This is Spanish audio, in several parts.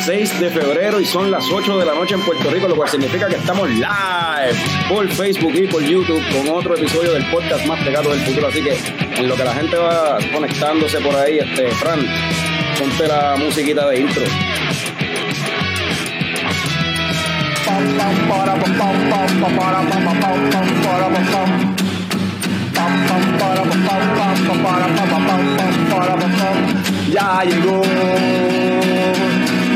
es lunes 6 de febrero y son las 8 de la noche en Puerto Rico, lo cual significa que estamos live por Facebook y por YouTube con otro episodio del podcast más pegado del futuro. Así que en lo que la gente va conectándose por ahí, este, Fran, ponte la musiquita de intro. Ya llegó,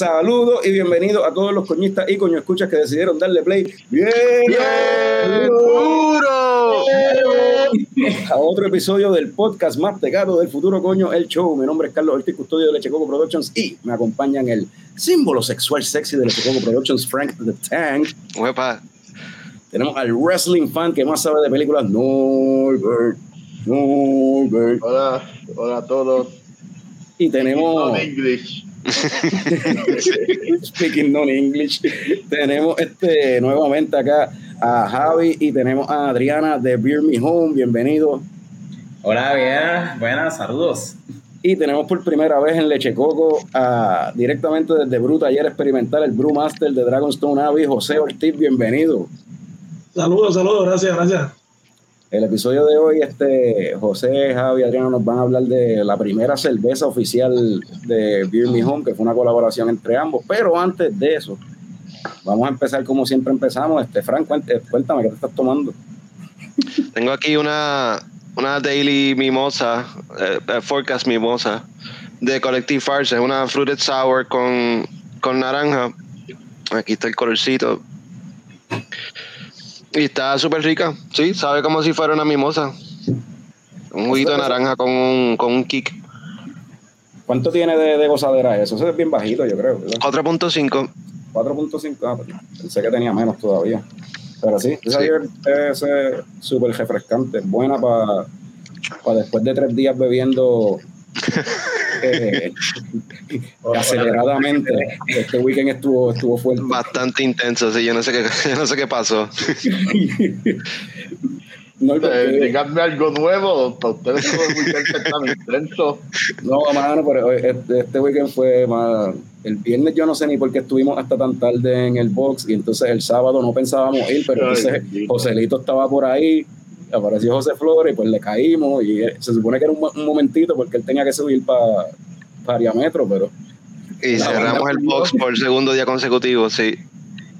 Un saludo y bienvenido a todos los coñistas y coño escuchas que decidieron darle play. ¡Bien! ¡Duro! A otro episodio del podcast más pegado del futuro coño, el show. Mi nombre es Carlos Ortiz, custodio de Leche Coco Productions y me acompañan el símbolo sexual sexy de Leche Coco Productions, Frank the Tank. Huepa. Tenemos al wrestling fan que más sabe de películas, Norbert. Norbert. Hola, hola a todos. Y tenemos, No English. speaking non-English, tenemos este, nuevamente acá a Javi y tenemos a Adriana de Beer Me Home. Bienvenido. Hola, bien, buenas, saludos. Y tenemos por primera vez en Leche Coco a, directamente desde Bruta Taller Experimental, el Brewmaster de Dragonstone Abbey, José Ortiz, bienvenido. Saludos, saludos, gracias, gracias. El episodio de hoy, este, José, Javi Adriano nos van a hablar de la primera cerveza oficial de Beer Me Home, que fue una colaboración entre ambos. Pero antes de eso, vamos a empezar como siempre empezamos. Este, Frank, cuént- cuéntame, ¿qué te estás tomando? Tengo aquí una, una Daily Mimosa, eh, eh, Forecast Mimosa, de Collective Farce. Una Fruited Sour con, con naranja. Aquí está el colorcito. Y está súper rica, sí, sabe como si fuera una mimosa. Un juguito de naranja con un, con un kick. ¿Cuánto tiene de, de gozadera eso? Eso es bien bajito, yo creo. ¿verdad? 4.5. 4.5, ah, pues, pensé que tenía menos todavía. Pero sí, esa Sí. es súper refrescante, buena para después de tres días bebiendo eh, aceleradamente. Este weekend estuvo, estuvo fuerte. Bastante intenso, sí, yo no sé qué, yo no sé qué pasó. No, Eh, díganme algo nuevo. Para ustedes todo el weekend tan intenso. no, mano, pero este, este weekend fue más. El viernes yo no sé ni por qué estuvimos hasta tan tarde en el box y entonces el sábado no pensábamos ir, pero entonces. Joselito estaba por ahí, apareció José Flores y pues le caímos y eh, se supone que era un, un momentito porque él tenía que subir para Ariametro, pero Y cerramos el box por segundo día consecutivo, sí.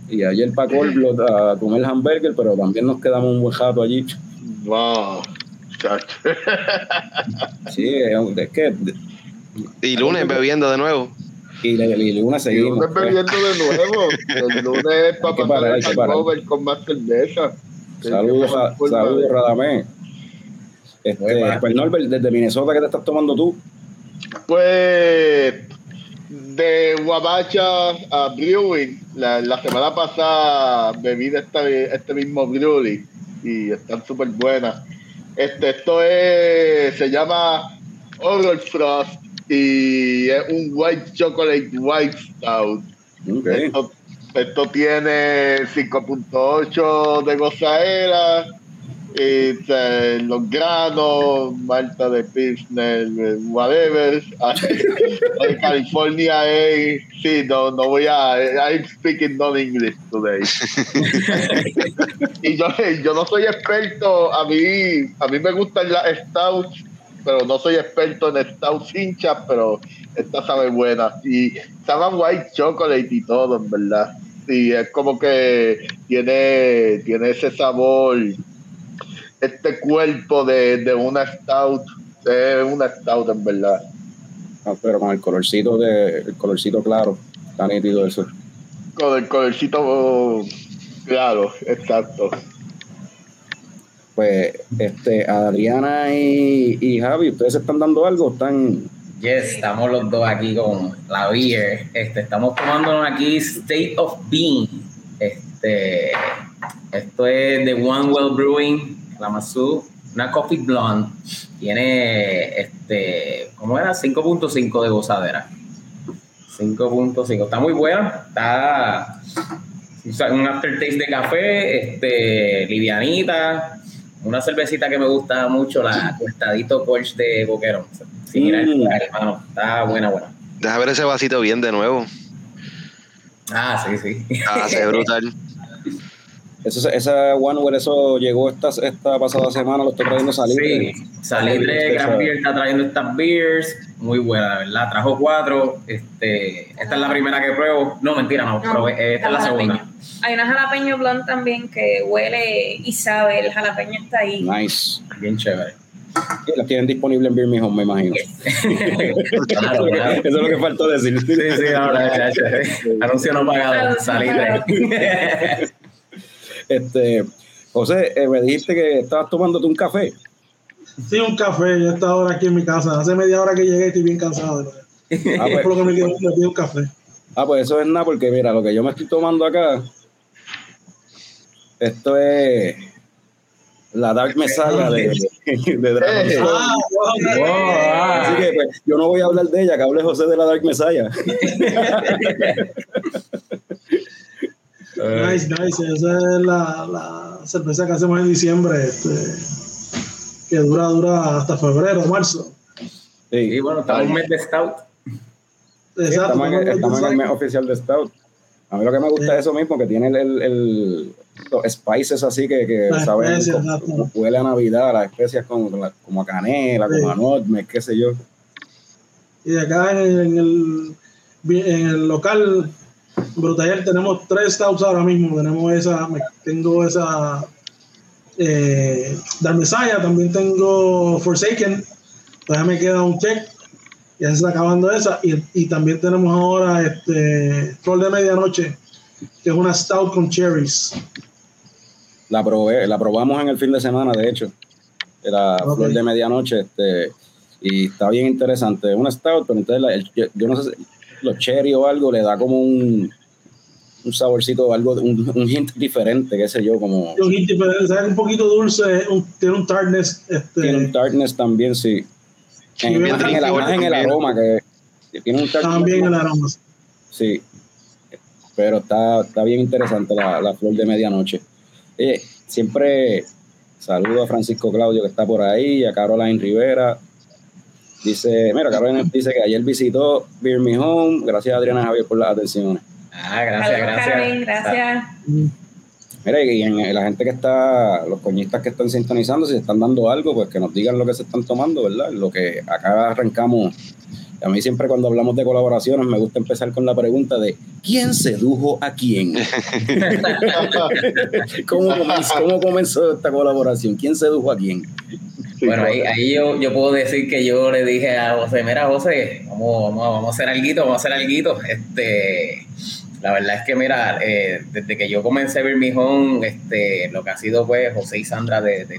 y ayer para Colblo a comer hamburger, pero también nos quedamos un buen rato allí. Wow. chacho. Sí, es que Y lunes bebiendo de nuevo. y, le- y una Y seguimos. lunes pues. bebiendo de nuevo. El lunes es para el que parar. hangover con más cerveza. Saludos, a- saludos, Radamé. Este, Muy pues Norbert, desde Minnesota, ¿qué te estás tomando tú? Pues de Wabacha a Brewing, la, la semana pasada bebí de esta- este mismo brewery y están súper buenas. Este, esto es, se llama Oral Frost y es un White Chocolate White Stout. Ok. Esto, esto tiene 5.8 de gozadera, y, eh, los granos, malta de Pilsner, eh, whatever. California es, sí, no, no voy a, I'm speaking non-English today. y yo, yo no soy experto, a mí, a mí me gustan las stouts, pero no soy experto en stouts hinchas, pero esta sabe buena. Y sabe white chocolate y todo, en verdad. Y es como que tiene, tiene ese sabor, este cuerpo de, de una stout. Es una stout, en verdad. Ah, pero con el colorcito de, el colorcito claro, está nítido eso. Con el colorcito claro, exacto. Pues, este, Adriana y, y Javi, ¿ustedes están dando algo? ¿Están Yes, estamos los dos aquí con la beer. Este, estamos tomándonos aquí State of Being. Este, esto es de One Well Brewing, la Masu, una coffee blonde. Tiene, este, ¿cómo era? 5.5 de gozadera. 5.5. Está muy buena. Está un aftertaste de café, este, livianita. Una cervecita que me gusta mucho, la Cuestadito Porsche de Boquerón. Sí, mira, Mm. hermano. Está buena, buena. Deja ver ese vasito bien de nuevo. Ah, sí, sí. Ah, se brutal. Eso, esa One eso llegó esta, esta pasada semana, lo estoy trayendo salir. Sí, Salitre Craft Beer está trayendo estas beers, muy buena, de verdad. Trajo cuatro. Este, esta es la primera que pruebo. No, mentira, no, No, probé- esta es la segunda. jalapeño. Hay una jalapeño blonde también que huele y sabe, el jalapeño está ahí. Nice. Bien chévere. Y las tienen disponibles en Beer Me Home, me imagino. claro, claro. Eso es lo que faltó decir. Sí, sí, ahora, ya, ya. Anuncio no pagado, Anuncio Salitre. Este, José, eh, me dijiste que estabas tomándote un café. Sí, un café. Yo estaba ahora aquí en mi casa. Hace media hora que llegué y estoy bien cansado. de verdad. Ah, Por pues, lo que me quedo, me un café. ah, pues eso es nada, porque mira, lo que yo me estoy tomando acá, esto es la Dark Messiah de, de Dragon Eh. Ball. Ah, wow. Oh, ah. Así que pues, yo no voy a hablar de ella, que hable José de la Dark Messiah. Nice, nice. Esa es la, la cerveza que hacemos en diciembre. Este, que dura, dura hasta febrero, marzo. Sí, Y bueno, estamos en un mes de stout. Exacto. estamos, en, estamos en el mes oficial de Stout. A mí lo que me gusta Sí. es eso mismo, que tiene el, el, el- los spices así que, que saben como, como huele a Navidad, las especias como, como a- canela, Sí. como a nutmeg, qué sé yo. Y acá en, el, en el local Brutaller tenemos tres stouts ahora mismo. Tenemos esa, tengo esa eh, Dark Messiah, también tengo Forsaken. Todavía me queda un check. Ya se está acabando esa. Y, y también tenemos ahora este Flor de Medianoche, que es una stout con cherries. La probé, la probamos en el fin de semana, de hecho. Era flor de medianoche, este, y está bien interesante. Es una stout, pero entonces la- el- yo, yo no sé si los cherry o algo le da como un, un saborcito, algo, un, un hint diferente, qué sé yo, como un hint diferente, sabe, un poquito dulce, un- tiene un tartness. Este, tiene un tartness también, sí. En, más en el, rico más en el también. aroma, que, que tiene un tartness. también el aroma. Sí, pero está, está bien interesante la, la flor de medianoche. Oye, siempre saludo a Francisco Claudio que está por ahí, a Caroline Rivera. Dice, mira, Caroline dice que ayer visitó Beer Me Home. Gracias Adriana Javier por las atenciones. Ah, gracias, gracias. Carmen, gracias. Mira, y en, en la gente que está, los coñistas que están sintonizando, si están dando algo, pues que nos digan lo que se están tomando, ¿verdad? Lo que acá arrancamos. A mí siempre cuando hablamos de colaboraciones me gusta empezar con la pregunta de ¿quién sedujo a quién? ¿Cómo comenzó, cómo comenzó esta colaboración? ¿Quién sedujo a quién? Bueno, ahí, ahí yo, yo puedo decir que yo le dije a José, mira José, vamos, vamos, vamos a hacer algo, vamos a hacer algo. Este, la verdad es que mira, eh, desde que yo comencé a ver mi home, este, lo que ha sido pues José y Sandra de, de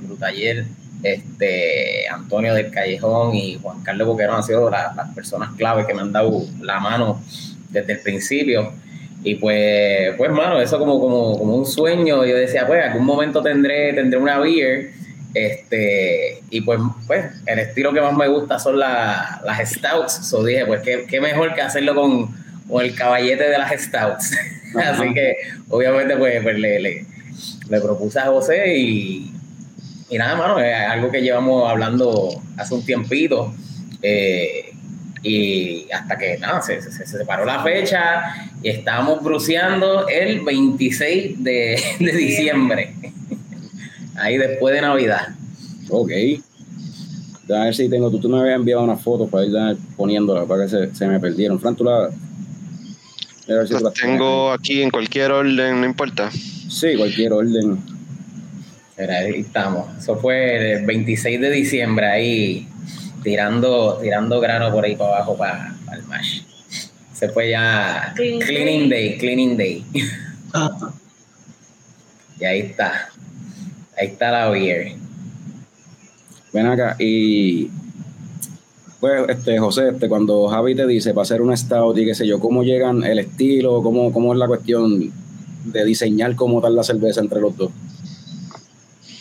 este, Antonio del Callejón y Juan Carlos Boquerón han sido la- las personas clave que me han dado la mano desde el principio. Y pues, pues, mano, eso como, como, como un sueño. Yo decía, pues, algún momento tendré, tendré una beer. Este, y pues, pues, el estilo que más me gusta son la- las stouts. So dije, pues, qué, qué mejor que hacerlo con, con el caballete de las stouts. Así que, obviamente, pues, pues le, le, le propuse a José y, y nada, mano, es algo que llevamos hablando hace un tiempito. Eh, y hasta que nada, se, se, se separó la fecha y estábamos bruceando el 26 de, de diciembre. Ahí después de Navidad. Ok. Déjame ver si tengo, tú, tú me habías enviado una foto para ir poniéndola, para que se, se me perdieron. Fran, tú la... Si Los tengo aquí en cualquier orden, no importa. Sí, cualquier orden. Ahí estamos. Eso fue el 26 de diciembre ahí tirando, tirando grano por ahí para abajo para, para el mash. Se fue ya Clean cleaning day, cleaning day. Ah, Y ahí está. Ahí está la beer. ven acá y pues este José, este, cuando Javi te dice para hacer un stout y yo, ¿cómo llegan el estilo? ¿Cómo, cómo es la cuestión de diseñar cómo tal la cerveza entre los dos?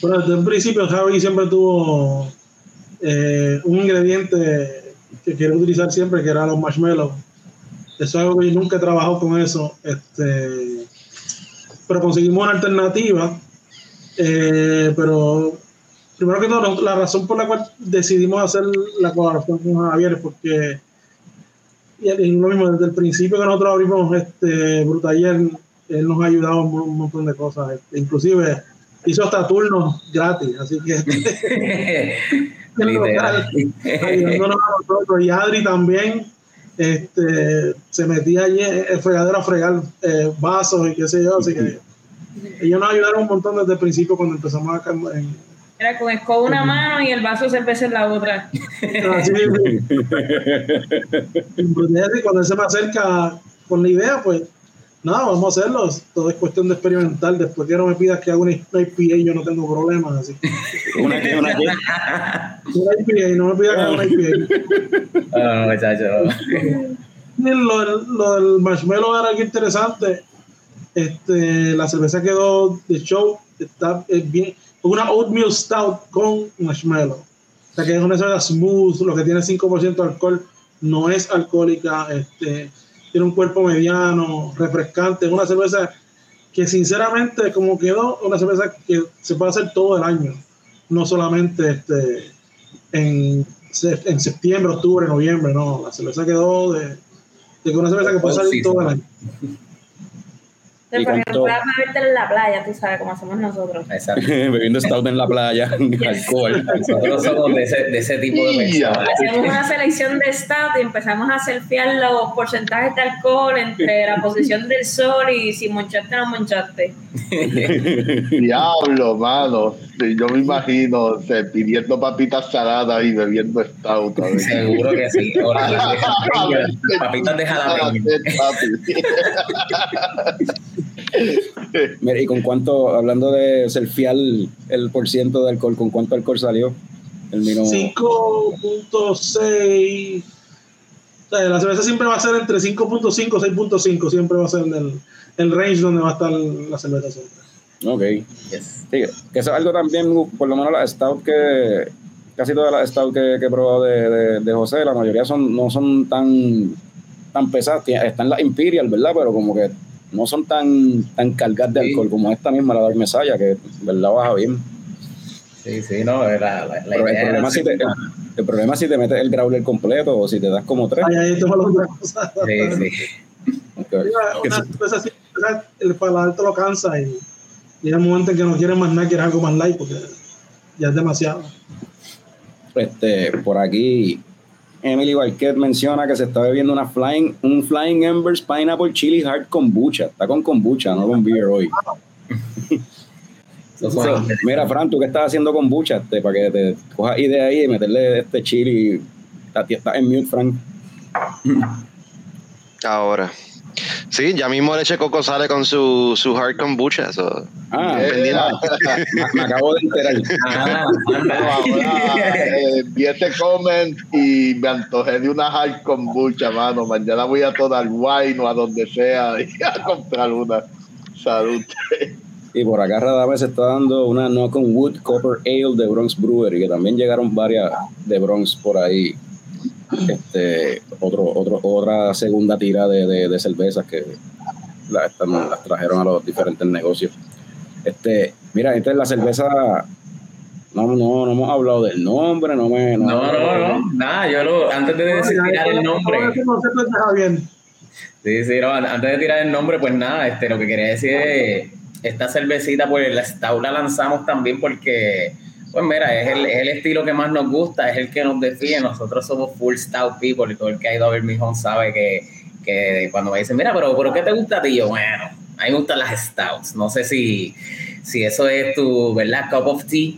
Bueno, desde un principio Javi siempre tuvo eh, un ingrediente que quiero utilizar siempre, que era los marshmallows. Eso es algo que nunca he trabajado con eso. Este, pero conseguimos una alternativa. eh, pero primero que todo, la razón por la cual decidimos hacer la colaboración con Javier es porque y es lo mismo desde el principio que nosotros abrimos este Brutaller, él nos ha ayudado en un montón de cosas. este, inclusive hizo hasta turnos gratis, así que Literal. ayudándonos a nosotros. Y Adri también este, se metía allí en el fregadero a fregar eh, vasos y qué sé yo. Así que ellos nos ayudaron un montón desde el principio cuando empezamos a cam- en- Era con escoba una mano y el vaso se cerveza en la otra. así, en Brunelli, y cuando él se me acerca con la idea, pues nada, vamos a hacerlo. Todo es cuestión de experimentar. Después que no me pidas que haga una IPA, yo no tengo problemas. Así que Una que- una IPA, no me pidas que haga una IPA. Ah, muchachos. Y lo, del- lo del marshmallow era algo interesante. Este, la cerveza quedó de show, está eh, bien, una oatmeal stout con marshmallow. O sea que es una cerveza smooth, lo que tiene 5% de alcohol, no es alcohólica, este, tiene un cuerpo mediano, refrescante, es una cerveza que sinceramente como quedó, una cerveza que se puede hacer todo el año, no solamente este, en, en septiembre, octubre, noviembre, no, la cerveza quedó de, de una cerveza que puede salir todo el año. ¿Y Porque cuánto? no puedas beberte en la playa, tú sabes, como hacemos nosotros. Exacto. bebiendo stout en la playa, alcohol. Nosotros somos de ese, de ese tipo de personas. Hacemos una selección de stout y empezamos a selfiear los porcentajes de alcohol entre la posición del sol y si monchaste o no monchaste. Diablo, mano. Sí, yo me imagino o sea, pidiendo papitas saladas y bebiendo stout. a ver. Seguro que sí. Ahora, papitas de jalapeño. Mira, y con cuánto, hablando de selfiear el por ciento de alcohol, ¿con cuánto alcohol salió? El mino. 5.6. O sea, la cerveza siempre va a ser entre 5.5 y 6.5. Siempre va a ser el, el range donde va a estar la cerveza siempre. Ok. Yes. Sí, que eso es algo también, por lo menos las stout que, casi todas las stout que, que he probado de, de, de José, la mayoría son no son tan, tan pesadas. Están las Imperial, ¿verdad? Pero como que no son tan, tan cargadas de Sí. alcohol como esta misma, la Dark Messiah, que verdad baja bien. Sí, sí, no, la, la, la Pero el idea problema, era es si te, el problema es si te metes el growler completo o si te das como tres. Ahí, ahí tengo las otras cosas. Sí, sí. Una, así, el paladar te lo cansa y llega el momento en que no quieres más nada, quieres algo más light porque ya es demasiado. Este, por aquí, Emily Barquet menciona que se está bebiendo una flying, un Flying Embers Pineapple Chili Hard Kombucha. Está con kombucha, no con beer hoy. Mira, Fran, ¿tú qué estás haciendo kombucha? Este, para que te cojas idea ahí y meterle este chili. Estás está en mute, Frank. Ahora. Sí, ya mismo Leche Coco sale con su, su hard kombucha. so, Ah, Eh, me, me acabo de enterar. Ah, eh, vi ese comment y me antojé de una hard kombucha, mano. Mañana voy a Total Wine o a donde sea y a comprar una. Salud. Y por acá Radame se está dando una Knock on Wood Copper Ale de Bronx Brewery, que también llegaron varias de Bronx por ahí. Este, otro, otro, otra segunda tira de, de, de cervezas que la- están- las trajeron a los diferentes negocios. Este, mira, entonces la cerveza, no, no, no hemos hablado del nombre, no me. No, no, no, nada, yo lo, antes de decir tirar el nombre, sí, sí, no, antes de tirar el nombre, pues nada, este, lo que quería decir es, esta cervecita, pues la Stout la lanzamos también porque, pues mira, es el, es el estilo que más nos gusta, es el que nos define, nosotros somos full Stout people y todo el que ha ido a ver mi home sabe que, que cuando me dicen, mira, pero ¿por qué te gusta a ti? Yo, bueno, a mí me gustan las Stouts, no sé si, si eso es tu, ¿verdad? Cup of tea.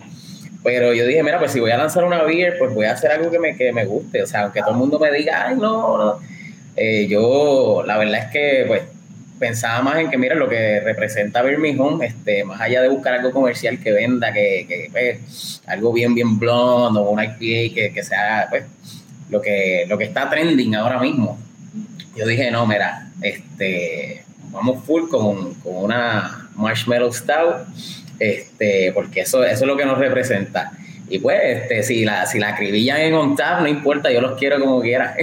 Pero yo dije, mira, pues si voy a lanzar una beer, pues voy a hacer algo que me, que me guste. O sea, aunque todo el mundo me diga, ay, no, no. Eh, yo, la verdad es que, pues, pensaba más en que, mira, lo que representa Birmingham, este, más allá de buscar algo comercial que venda, que, que pues, algo bien, bien blonde o un IPA que, que sea, pues, lo que, lo que está trending ahora mismo. Yo dije, no, mira, este, vamos full con, con una Marshmallow Stout, este, porque eso, eso es lo que nos representa. Y pues, este, si la, si la acribillan en on tap, no importa, yo los quiero como quiera.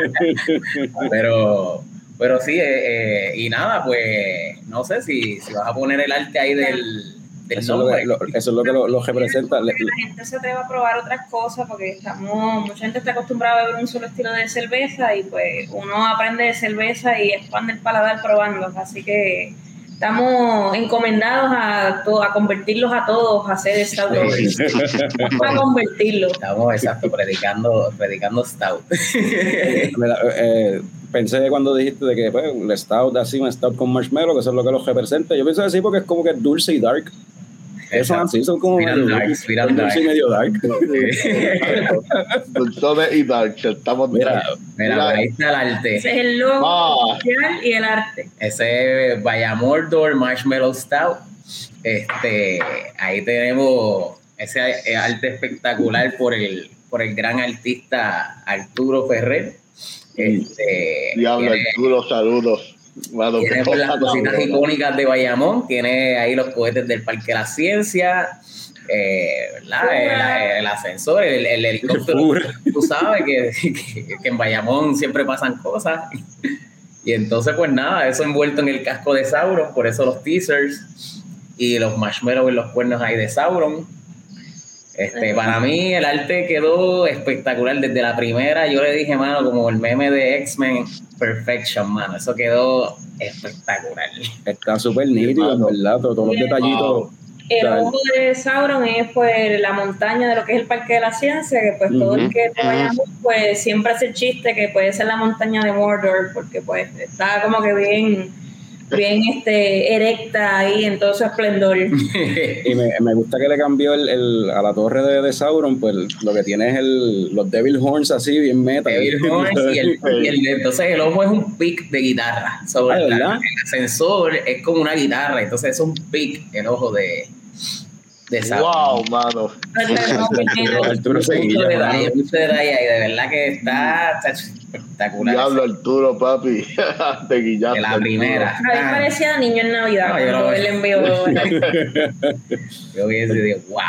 pero, pero sí, eh, eh, y nada, pues, no sé si, si vas a poner el arte ahí del, del Eso es lo nombre. que, lo- eso es lo, que lo, lo representa. La gente se atreve a probar otras cosas porque estamos, mucha gente está acostumbrada a beber un solo estilo de cerveza y pues uno aprende de cerveza y expande el paladar probando. Así que estamos encomendados a, to- a convertirlos a todos a hacer esta Sí. a convertirlos. Estamos, exacto, predicando, predicando stout. Mira, eh, pensé cuando dijiste de que pues, el stout así, un stout con marshmallow, que eso es lo que los representa. Yo pienso así porque es como que es dulce y dark. Esos son así, son como medio dark, dulce, dulce y medio dark. Dulzones y Dark, estamos Mira, Mira, por ahí está el arte. Ese es el logo Ah. y el arte. Ese es Bayamordor Marshmallow Stout. Este, ahí tenemos ese arte espectacular por el, por el gran artista Arturo Ferrer. Este, Diablo, tiene- Arturo, saludos. Mano, Tiene pues, las cositas icónicas de Bayamón, tiene ahí los cohetes del Parque de la Ciencia, eh, ¿verdad? El, el ascensor, el, el helicóptero. Tú sabes que, que- que en Bayamón siempre pasan cosas. Y entonces, pues nada, eso envuelto en el casco de Sauron, por eso los teasers y los marshmallows en los cuernos ahí de Sauron. Este, para mí el arte quedó espectacular desde la primera. Yo le dije, mano, como el meme de X-Men Perfection, mano. Eso quedó espectacular. Está súper nítido, en verdad, todos, los detallitos. El ojo de Sauron es pues la montaña de lo que es el Parque de la Ciencia, que pues todo el que vayamos pues siempre hace el chiste que puede ser la montaña de Mordor, porque pues está como que bien, bien este, erecta ahí en todo su esplendor. Y me, me gusta que le cambió el, el- a la torre de, de Sauron, pues lo que tiene es el, los Devil Horns así, bien meta. Devil Horns y, el, y el- entonces el ojo es un pick de guitarra. Sobre Ah, el ascensor es como una guitarra, entonces es un pick el ojo de, de Sauron. Wow, mano. Arturo Seguilla, de verdad que está, está espectacular. Diablo, Arturo, papi. Te guillaste. de la primera. Parecía niño en Navidad No, yo cuando no- él envió. Yo hubiese dicho, wow,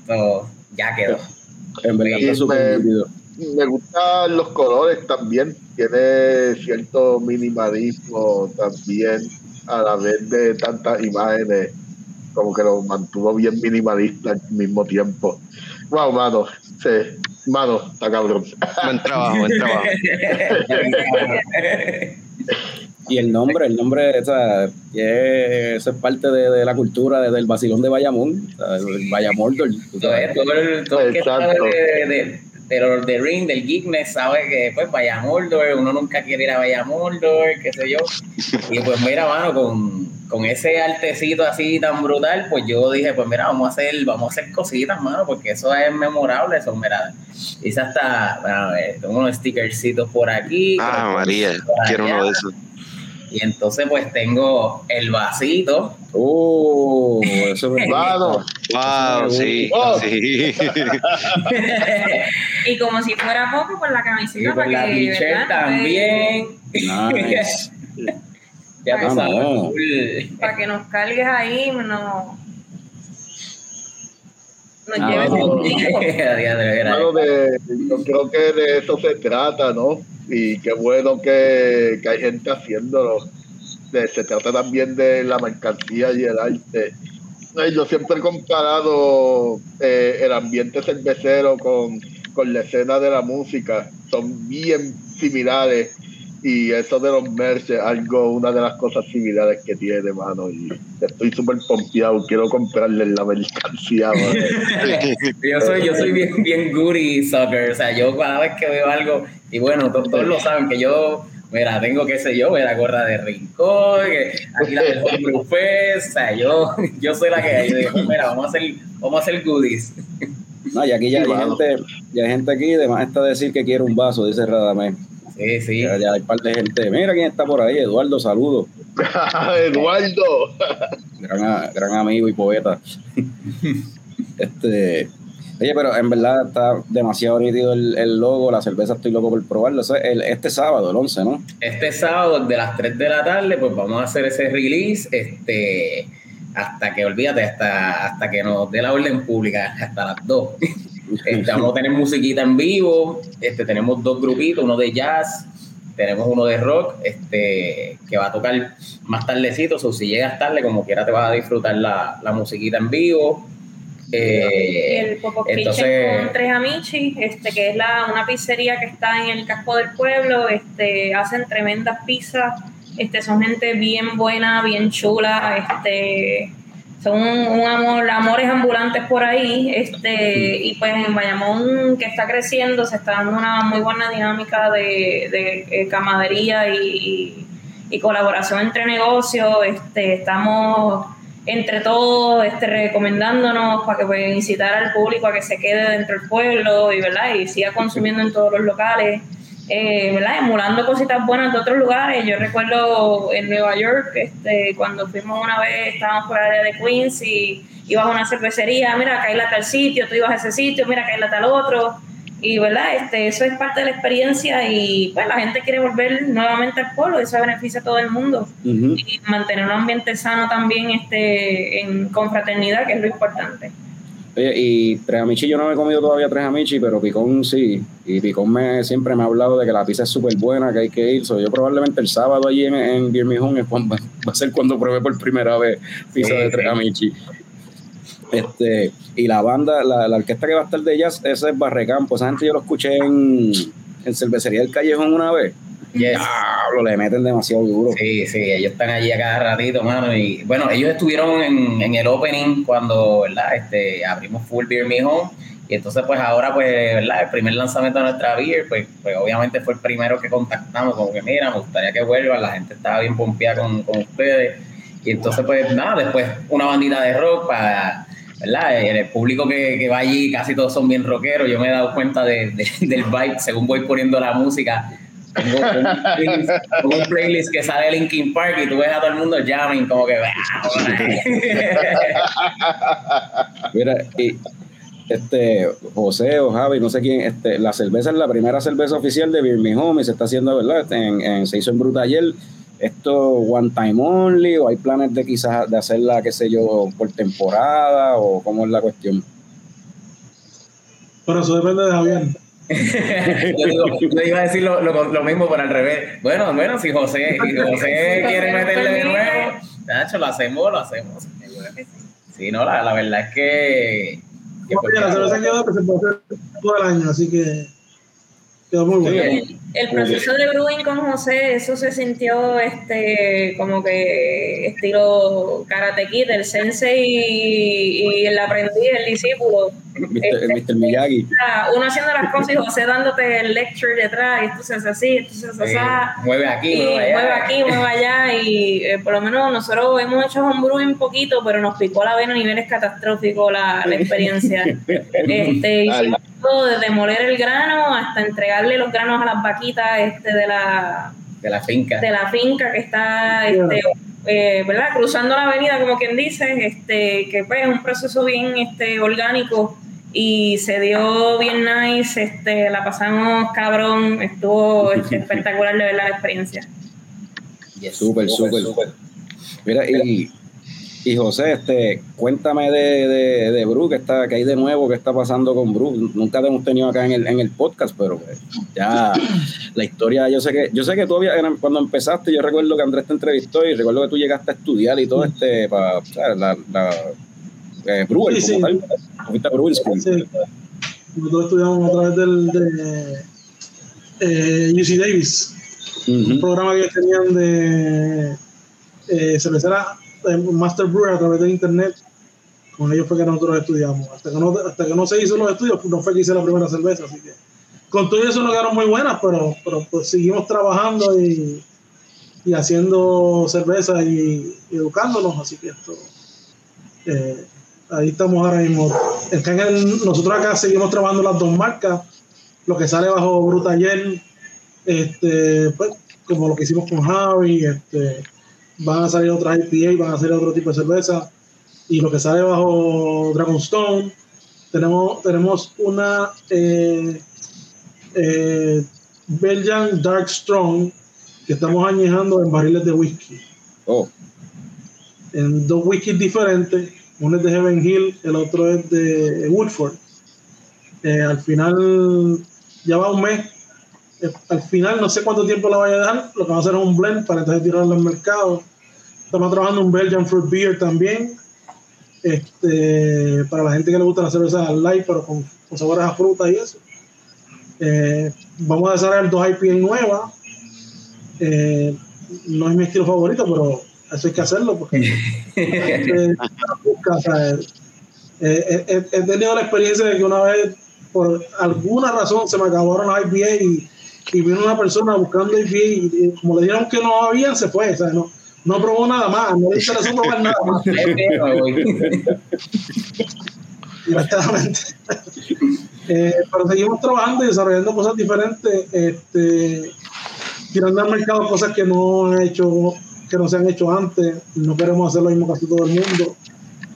esto ya quedó. En verdad está súper. Me gustan los colores también. Tiene cierto minimalismo también a la vez de tantas imágenes. Como que lo mantuvo bien minimalista al mismo tiempo. Wow, mano. Sí. Mano, está cabrón. Buen trabajo, buen trabajo. Y el nombre, el nombre, o sea, eso es parte de, de la cultura de- del vacilón de Bayamón, el Bayamordor. tú todo, el- todo el, que de, Ring, del Geekness, sabe que pues vaya Mordor, uno nunca quiere ir a Vaya Mordor, qué sé yo. Y pues mira, mano, con, con ese artecito así tan brutal, pues yo dije, pues mira, vamos a hacer, vamos a hacer cositas, mano, porque eso es memorable, eso, mira. Hice hasta, bueno, a ver, tengo unos stickercitos por aquí. Ah, María, por quiero allá. uno de esos. Y entonces pues tengo el vasito. Oh, eso me Mano. Wow, sí, Oh. sí. y como si fuera poco, pues la Y camiseta con para la que. también. Nice. ya tú sabes, no. full. Para que nos cargues ahí, no. Nos Ah, lleves no. Mano, de- yo creo que de eso se trata, ¿no? Y qué bueno que, que hay gente haciéndolo. De- se trata también de la mercancía y el arte. Yo siempre he comparado eh, el ambiente cervecero con, con la escena de la música. Son bien similares. Y eso de los merch es algo, una de las cosas similares que tiene, mano. Y estoy súper pompeado. Quiero comprarle la mercancía, mano. Yo soy, yo soy bien, bien goody sucker. O sea, yo cada vez que veo algo, y bueno, to- todos lo saben, que yo, mira, tengo, qué sé yo, la gorra de Rincón, que aquí la del o sea, yo, yo soy la que. Yo digo, mira, vamos a hacer, vamos a hacer goodies. No, y aquí ya Sí, hay gente, ya hay gente aquí, además está decir que quiere un vaso, dice Radamés. Sí, sí. Ya, ya hay un par de gente. Mira quién está por ahí, Eduardo, saludos. Eduardo. Gran, gran amigo y poeta. este. Oye, pero en verdad está demasiado nítido el, el logo, la cerveza estoy loco por probarlo. El- este sábado, el 11, ¿no? Este sábado de las 3 de la tarde, pues vamos a hacer ese release, este, hasta que, olvídate, hasta, hasta que nos dé la orden pública, hasta las 2. Este, vamos a tener musiquita en vivo, este, tenemos dos grupitos, uno de jazz, tenemos uno de rock, este, que va a tocar más tardecito, o si llegas tarde, como quiera te vas a disfrutar la, la musiquita en vivo. Eh, el Popo entonces- con Tres Amici, este, que es la, una pizzería que está en el casco del pueblo, este, hacen tremendas pizzas, este, son gente bien buena, bien chula, este, son un, un amor, amores ambulantes por ahí, este, y pues en Bayamón que está creciendo, se está dando una muy buena dinámica de, de, eh, camadería y, y- y colaboración entre negocios, este, estamos entre todos este, recomendándonos para que pues, incitar al público a que se quede dentro del pueblo y verdad y siga consumiendo en todos los locales eh, verdad emulando cositas buenas de otros lugares. Yo recuerdo en Nueva York este cuando fuimos una vez estábamos por el área de Queens y ibas a una cervecería mira acá hay la tal sitio tú ibas a ese sitio mira acá hay la tal otro y verdad este eso es parte de la experiencia y pues la gente quiere volver nuevamente al pueblo eso beneficia a todo el mundo. Y mantener un ambiente sano también este en confraternidad que es lo importante Oye, y tres amichi yo no he comido todavía tres amichi, pero Picón sí. Y Picón me, siempre me ha hablado de que la pizza es súper buena, que hay que ir. So, yo probablemente el sábado allí en, en Birmingham es cuando- va a ser cuando pruebe por primera vez pizza Sí, de tres amichi. Este, y la banda, la, la orquesta que va a estar de jazz, ese es Barrecampo. Esa gente yo lo escuché en, en Cervecería del Callejón una vez. Yes. Diablo, le meten demasiado duro. Sí, sí, ellos están allí a cada ratito, mano. Y bueno, ellos estuvieron en, en el opening cuando, ¿verdad? Este, abrimos Full Beer Me Home. Y entonces, pues ahora, pues, ¿verdad? El primer lanzamiento de nuestra beer, pues, pues obviamente fue el primero que contactamos. Como que, mira, me gustaría que vuelvan. La gente estaba bien pompeada con, con ustedes. Y entonces, pues, nada, después una bandita de rock para. ¿verdad? El, el público que, que va allí, casi todos son bien rockeros. Yo me he dado cuenta de, de- del vibe según voy poniendo la música. Tengo un playlist, tengo un playlist que sale Linkin Park y tú ves a todo el mundo jamming como que Mira, y este José o Javi, no sé quién, este, la cerveza es la primera cerveza oficial de Birmingham y se está haciendo, ¿verdad? Este, En, en- se hizo en Bruta ayer. ¿Esto one time only o hay planes de quizás de hacerla, qué sé yo, por temporada o cómo es la cuestión? Pero eso depende de Javier. Yo, digo, yo iba a decir lo, lo, lo mismo, pero al revés. Bueno, bueno, si José, si José quiere meterle de nuevo, Nacho, lo hacemos, lo hacemos. sí no, la, la verdad es que. que Oye, la cerveza quedó que se puede hacer todo el año, así que quedó muy bueno. El proceso de brewing con José, eso se sintió este como que estilo Karate Kid, el sensei y, y el aprendiz, el discípulo. Mr. el Mr. Miyagi. Uno haciendo las cosas y José dándote el lecture detrás, y esto se hace así, esto se hace sí, así. mueve aquí, Y mueve allá. mueve aquí, mueve allá, y eh, por lo menos nosotros hemos hecho homebrew un poquito, pero nos picó la vena a niveles catastróficos la, la experiencia. este, hicimos todo, desde moler el grano hasta entregarle los granos a las vaquitas este, de la De la finca. de la finca que está este, eh, ¿verdad? cruzando la avenida, como quien dice, este, que pues, es un proceso bien este, orgánico y se dio bien nice, este, la pasamos cabrón, estuvo este, espectacular de verdad la experiencia. Yes. Súper, súper. Mira, y, y José, este, cuéntame de, de, de Bru, que, está, que hay de nuevo, que está pasando con Bru. Nunca te hemos tenido acá en el, en el podcast, pero pues, ya la historia, yo sé que, yo sé que tú habías- cuando empezaste, yo recuerdo que Andrés te entrevistó y recuerdo que tú llegaste a estudiar y todo este para la, la eh, Brewer, Sí, como sí. tal. Brewer School. Sí. Nosotros estudiamos a través del, de eh, UC Davis, un programa que ellos tenían de eh, cervecera, Master Brewer a través de internet. Con ellos fue que nosotros estudiamos. Hasta que no, hasta que no se hizo los estudios, no fue que hice la primera cerveza. Así que con todo eso no quedaron muy buenas, pero, pero pues seguimos trabajando y, y haciendo cerveza y, y educándonos. Así que esto. eh, ahí estamos ahora mismo. En nosotros acá seguimos trabajando las dos marcas. Lo que sale bajo Brutaller este, pues, como lo que hicimos con Javi, este, van a salir otras IPA, van a salir otro tipo de cerveza, y lo que sale bajo Dragonstone, tenemos, tenemos una eh, eh, Belgian Dark Strong que estamos añejando en barriles de whisky. Oh, En dos whiskies diferentes. Uno es de Heaven Hill, el otro es de Woodford. Eh, al final, ya va un mes. Eh, al final, no sé cuánto tiempo la vaya a dejar. Lo que va a hacer es un blend para entonces tirarlo al mercado. Estamos trabajando un Belgian Fruit Beer también. Este, para la gente que le gusta la cerveza light, pero con, con sabores a fruta y eso. Eh, vamos a desarrollar dos IPA nuevas. Eh, no es mi estilo favorito, pero eso hay que hacerlo porque eh, busca, o sea, eh, eh, he tenido la experiencia de que una vez, por alguna razón, se me acabaron las IPA y, y vino una persona buscando IPA y, y como le dijeron que no habían, se fue. O sea, no, no probó nada más, no le interesó probar nada más. Eh, pero seguimos trabajando y desarrollando cosas diferentes, este, tirando al mercado cosas que no han hecho, que no se han hecho antes. No queremos hacer lo mismo casi todo el mundo.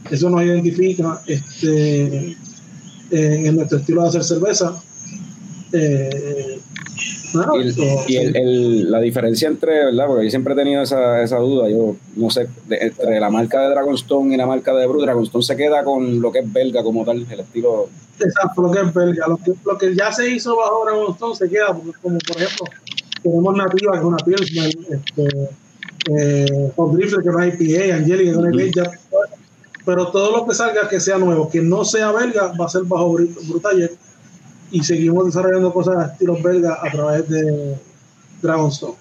Eso nos identifica este, en nuestro estilo de hacer cerveza. Eh, y, el- eso- y el- el- la diferencia entre, ¿verdad? Porque yo siempre he tenido esa, esa duda, yo no sé, de- entre la marca de Dragonstone y la marca de Brew, Dragonstone se queda con lo que es belga como tal, el estilo. Exacto, lo que es belga. Lo que, lo que ya se hizo bajo Dragonstone se queda, porque como por ejemplo, tenemos Nativa, que es una Pilsner, este, eh, que es una IPA, Angelica, que es una IPA, ya- pero todo lo que salga que sea nuevo, que no sea belga, va a ser bajo Bru- Brutaller, y seguimos desarrollando cosas de estilos belga a través de Dragonstone.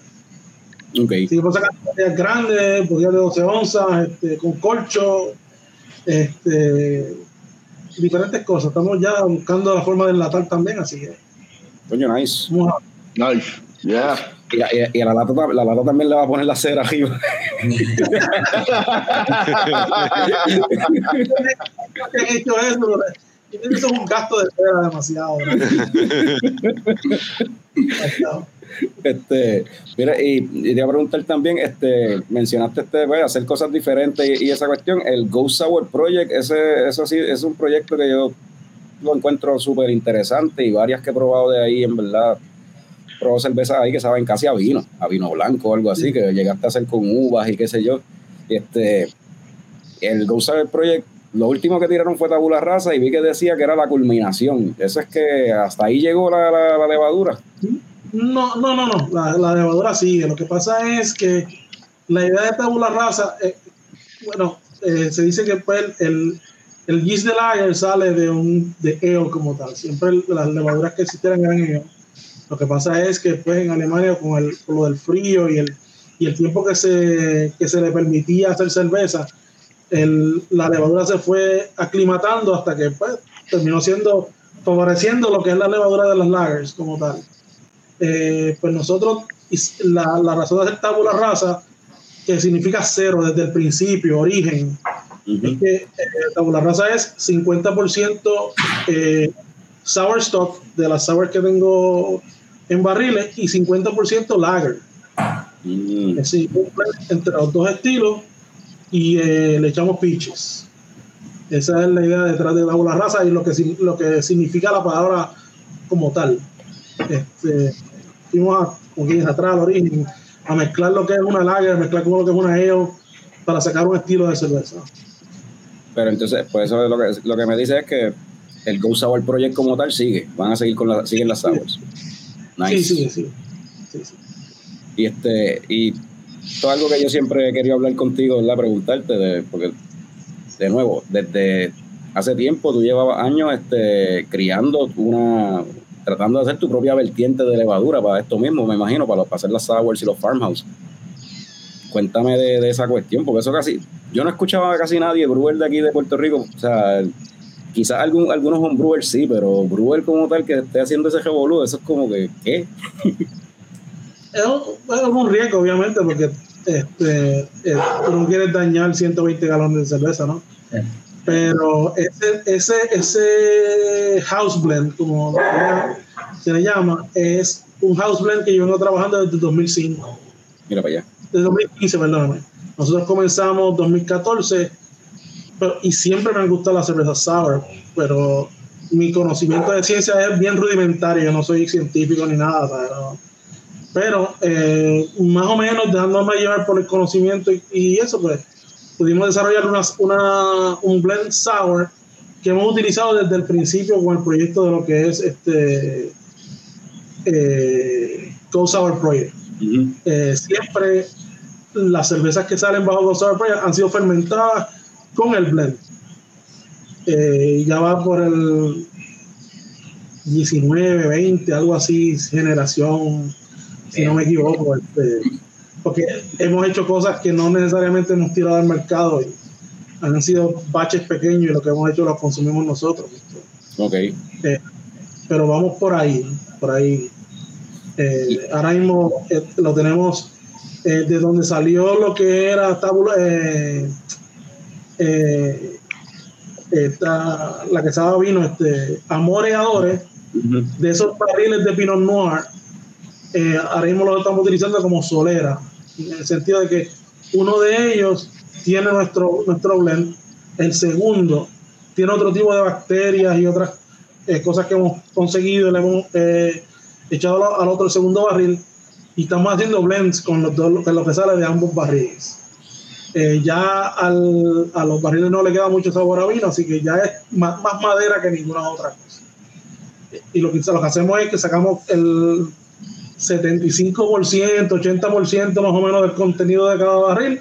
Ok. Seguimos sacando botellas grandes, botellas de 12 onzas, este, con colcho, este, diferentes cosas. Estamos ya buscando la forma de enlatar también, así que Coño, nice. vamos a- Nice. Yeah. Y, a- y la lata, ta- la lata también le va a poner la cera arriba. han hecho eso, eso es un gasto de cera demasiado. ¿no? Este, mira, y, y te iba a preguntar también, este, mencionaste este, pues, hacer cosas diferentes y, y esa cuestión, el Go Sour Project, ese, eso sí, es un proyecto que yo lo encuentro súper interesante y varias que he probado de ahí, en verdad, probado cervezas ahí que saben casi a vino, a vino blanco o algo así, que llegaste a hacer con uvas y qué sé yo. Este, el Go Sour Project, lo último que tiraron fue tabula rasa y vi que decía que era la culminación. Eso es que hasta ahí llegó la, la- levadura. No, no, no, no. La, la levadura sigue. Lo que pasa es que la idea de tabula rasa, eh, bueno, eh, se dice que pues, el, el de lager sale de un de ale como tal. Siempre las levaduras que existieran eran ale. Lo que pasa es que pues en Alemania con, el, con lo del frío y el, y el tiempo que se, que se le permitía hacer cerveza, el- la levadura se fue aclimatando hasta que pues, terminó siendo favoreciendo lo que es la levadura de las lagers como tal. Eh, pues nosotros, la, la razón de hacer tabula rasa, que significa cero desde el principio, origen, es que eh, tabula rasa es 50% eh, sour stock de las sour que tengo en barriles y 50% lager. Mm. Es decir, entre los dos estilos y eh, le echamos pitches. Esa es la idea detrás de tabula rasa y lo que, lo que significa la palabra como tal. Este, fuimos a, como quien dice, atrás al origen, a mezclar lo que es una lager, mezclar con lo que es una ale para sacar un estilo de cerveza. Pero entonces, pues eso es lo que, lo que me dice es que el Go Sour Project como tal sigue. Van a seguir con la, siguen las sours. Nice. Sí, sí, sí. sí, sí. Y este, y esto es algo que yo siempre he querido hablar contigo, ¿verdad? Preguntarte, de, porque de nuevo, desde hace tiempo tú llevabas años este, criando una, tratando de hacer tu propia vertiente de levadura para esto mismo, me imagino, para, para hacer las sours y los farmhouse. Cuéntame de, de esa cuestión, porque eso casi, yo no escuchaba a casi nadie, brewer de aquí de Puerto Rico, o sea, quizás algún, algunos homebrewers sí, pero brewer como tal que esté haciendo ese revolú, eso es como que, ¿qué? Es un, es un riesgo, obviamente, porque este, eh, tú no quieres dañar 120 galones de cerveza, ¿no? Eh. Pero ese, ese, ese house blend, como se le llama, es un house blend que yo vengo trabajando desde 2005. Mira para allá. Desde 2015, perdóname. Nosotros comenzamos 2014 pero, y siempre me han gustado las cervezas sour, pero mi conocimiento de ciencia es bien rudimentario. Yo no soy científico ni nada, pero, pero eh, más o menos dejándome llevar por el conocimiento y, y eso, pues pudimos desarrollar una, una, un blend sour que hemos utilizado desde el principio con el proyecto de lo que es este eh, Go Sour Project. eh, siempre las cervezas que salen bajo Go Sour Project han sido fermentadas con el blend. Eh, ya va por el 19, 20, algo así, generación, si no me equivoco. Este, porque hemos hecho cosas que no necesariamente hemos tirado al mercado y han sido baches pequeños y lo que hemos hecho lo consumimos nosotros. Ok. Eh, pero vamos por ahí, por ahí. Eh, ahora mismo eh, lo tenemos de donde salió lo que era tabula, eh, eh, esta- la que estaba vino, este, Amores y Adores, Ujú. de esos barriles de Pinot Noir, eh, ahora mismo los estamos utilizando como solera, en el sentido de que uno de ellos tiene nuestro, nuestro blend, el segundo tiene otro tipo de bacterias y otras eh, cosas que hemos conseguido, le hemos eh, echado al, otro el segundo barril y estamos haciendo blends con los dos, con lo que sale de ambos barriles. Eh, ya al- a los barriles no le queda mucho sabor a vino, así que ya es más, más madera que ninguna otra cosa y lo que, lo que hacemos es que sacamos el 75%, 80% más o menos del contenido de cada barril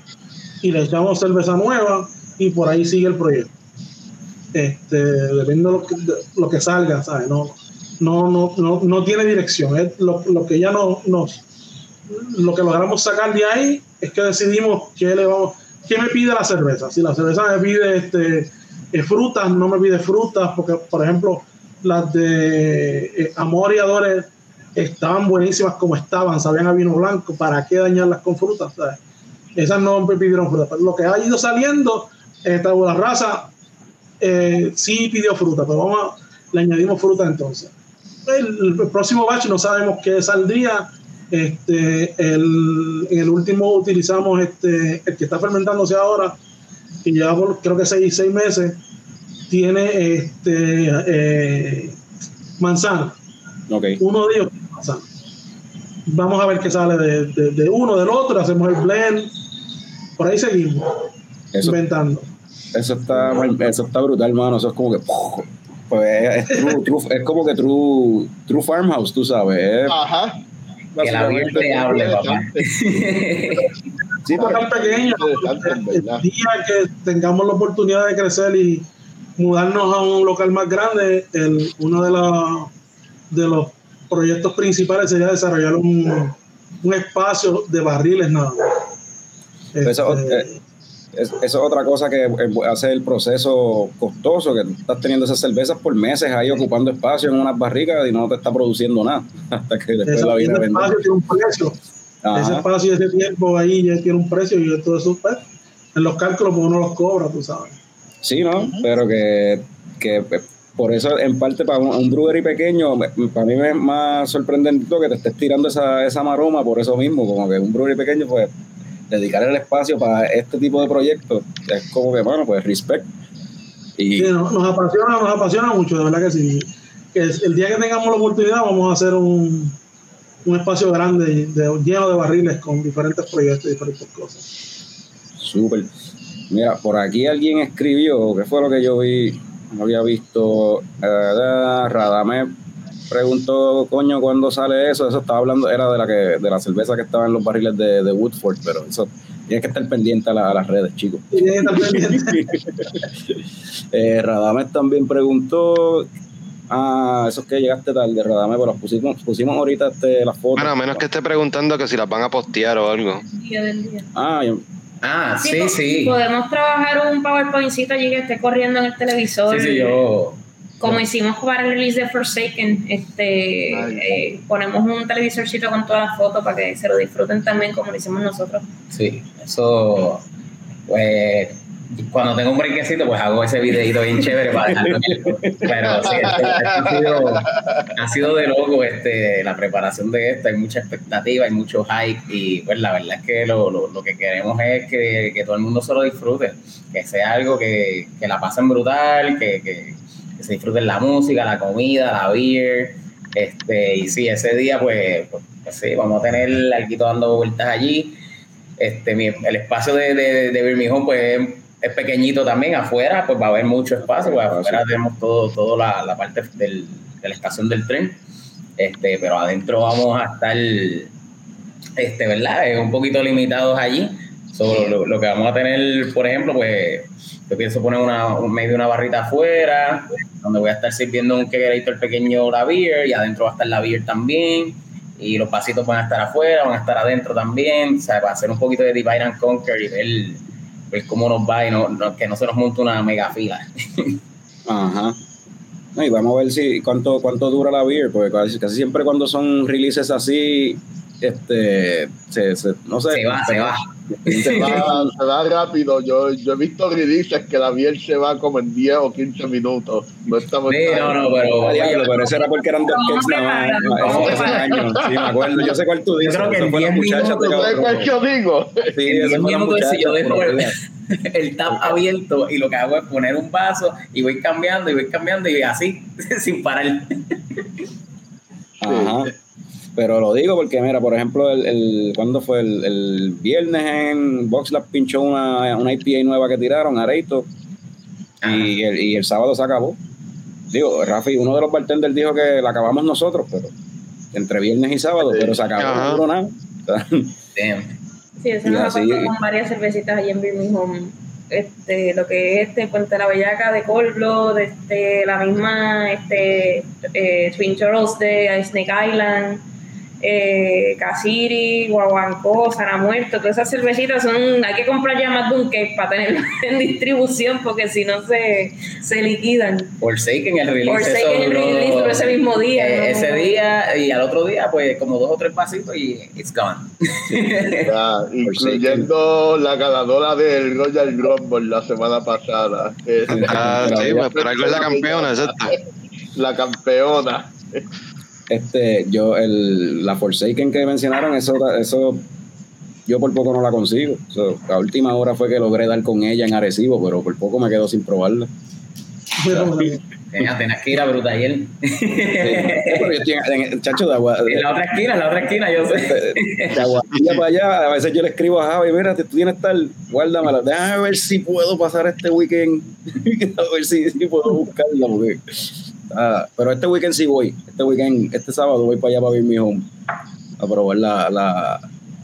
y le echamos cerveza nueva y por ahí sigue el proyecto. Este, depende de lo que, salga, ¿sabes? No, no, no, no, no tiene dirección. Lo, lo que ya no, nos lo que logramos sacar de ahí es que decidimos qué le vamos, qué me pide la cerveza. Si la cerveza me pide este, eh, frutas, no me pide frutas, porque por ejemplo las de eh, Amor y Adores estaban buenísimas como estaban, sabían a vino blanco, ¿para qué dañarlas con frutas? ¿sabes? Esas no me pidieron frutas. Pero lo que ha ido saliendo, esta la raza eh, sí pidió fruta, pero vamos a- le añadimos fruta entonces. El, el próximo batch no sabemos qué saldría. Este, el, en el último utilizamos este, el que está fermentándose ahora, que lleva por, creo que seis, seis meses, tiene este, eh, manzana. Ok. Uno de ellos manzana. Vamos a ver qué sale de, de- de uno, del otro, hacemos el blend. Por ahí seguimos Eso, inventando. eso, está, eso está brutal, hermano. Eso es como que. Pues es, true- true- es como que true, true farmhouse, tú sabes. es Ajá. Que la básicamente- Virgen hable, papá. Sí, tan pequeño. El verdad. día que tengamos la oportunidad de crecer y mudarnos a un local más grande, el, uno de, la- de los proyectos principales sería desarrollar un, un espacio de barriles nada. Eso, Este, eh, es- eso es otra cosa que eh, hace el proceso costoso, que estás teniendo esas cervezas por meses ahí ocupando espacio en unas barricas y no te está produciendo nada hasta que después la viene espacio tiene un precio. Ajá. Ese espacio y ese tiempo ahí ya tiene un precio y todo eso pues, en los cálculos pues, uno los cobra, tú sabes. Sí, ¿no? Pero que, que eh, por eso, en parte, para un, un brewery pequeño, para mí me es más sorprendente que te estés tirando esa, esa maroma por eso mismo, como que un brewery pequeño, pues, dedicar el espacio para este tipo de proyectos, es como que, bueno, pues, respect. Y Sí, nos, nos apasiona, nos apasiona mucho, de verdad que sí. Que el día que tengamos la oportunidad vamos a hacer un, un espacio grande de- lleno de barriles con diferentes proyectos, diferentes cosas. Súper. Mira, por aquí alguien escribió, ¿qué fue lo que yo vi? No había visto. eh, Radame preguntó, coño, ¿cuándo sale eso? Eso estaba hablando, era de la que de la cerveza que estaba en los barriles de, de Woodford, pero eso tienes que estar pendiente a, la- a las redes, chicos. Eh, Radames también preguntó. Ah, eso es que llegaste tarde, Radame, pero pusimos, pusimos ahorita este, las fotos. Bueno, a menos que esté preguntando que si las van a postear o algo. Día del día. Ah, yo- Ah, sí, po- sí. Podemos trabajar un PowerPointcito allí que esté corriendo en el televisor. Sí, sí, yo. Como hicimos para el release de Forsaken, este, eh, ponemos un televisorcito con todas las fotos para que se lo disfruten también como lo hicimos nosotros. Sí, eso. Pues cuando tengo un brequecito, pues hago ese videito bien chévere para dejarlo en el Pero sí, este, este ha, sido, ha, sido, de loco este, la preparación de esto. Hay mucha expectativa, hay mucho hype. Y pues la verdad es que lo, lo, lo que queremos es que, que, todo el mundo se lo disfrute. Que sea algo que, que la pasen brutal, que, que, se disfruten la música, la comida, la beer. Este, y sí, ese día, pues, pues, pues sí, vamos a tener algo dando vueltas allí. Este, mi, el espacio de, de, de Birmingham, pues es pequeñito también, afuera pues va a haber mucho espacio, pues afuera tenemos todo, todo la, la parte del, de la estación del tren, este, pero adentro vamos a estar, este, ¿verdad? un poquito limitados allí. Sobre lo, que vamos a tener, por ejemplo, pues yo pienso poner una, medio una barrita afuera, donde voy a estar sirviendo un el pequeño la beer y adentro va a estar la beer también. Y los pasitos van a estar afuera, van a estar adentro también, o sea, para hacer un poquito de divide and conquer y ver ver cómo nos va y no, que no se nos monte una mega fila. Ajá. y vamos a ver si cuánto, cuánto dura la beer, porque casi, siempre cuando son releases así, este, se, se, no sé. Se va, se va. Se va, rápido. Yo, yo he visto releases que la biel se va como en 10 o 15 minutos. No estamos. Sí, no, no, pero. Eso era porque eran dos cakes nada más. años. Sí, me acuerdo. Yo sé cuál tú dices. Yo creo que en 10 minutos. ¿Sabes cuál yo digo? Sí, en 10 minutos, si yo dejo el, el tap abierto y lo que hago es poner un vaso y voy cambiando y voy cambiando y así, sin parar. Ajá. Pero lo digo porque, mira, por ejemplo, el, el ¿cuándo fue? El, el viernes en VoxLab pinchó una, una IPA nueva que tiraron, Areito, y el, y el sábado se acabó. Digo, Rafi, uno de los bartenders dijo que la acabamos nosotros, pero entre viernes y sábado, pero se acabó no nada. Sí, eso nos ha pasado con varias cervecitas allí en Birmingham. Este, lo que es este Puente la Bellaca de Cold este, la misma este, eh, Twin Turtles de Snake Island eh, Casiri, Guaguancó, Sana Muerto, todas esas cervecitas son, hay que comprar ya más de un cake para tener en distribución porque si no se, se liquidan. Forsaken el release. Forsaken el release, ese mismo día. Eh, ese día y al otro día, pues como dos o tres pasitos y it's gone. incluyendo la ganadora del Royal Rumble la semana pasada. ah, sí, pues por algo es la campeona, exacto. La campeona. Este, yo, el, la Forsaken que mencionaron, eso, eso yo por poco no la consigo. la última hora fue que logré dar con ella en Arecibo, pero por poco me quedo sin probarla. Tenías que ir a Brutayer. chacho de agua. En la otra esquina, en la otra esquina, yo sé. De aguadilla para allá, a veces yo le escribo a Javi, mira, tú tienes tal, guárdamela. Déjame ver si puedo pasar este weekend. a ver si, si puedo buscarla, porque Ah, pero este weekend sí voy. Este weekend, este sábado voy para allá para ver mi home. A probar la, la,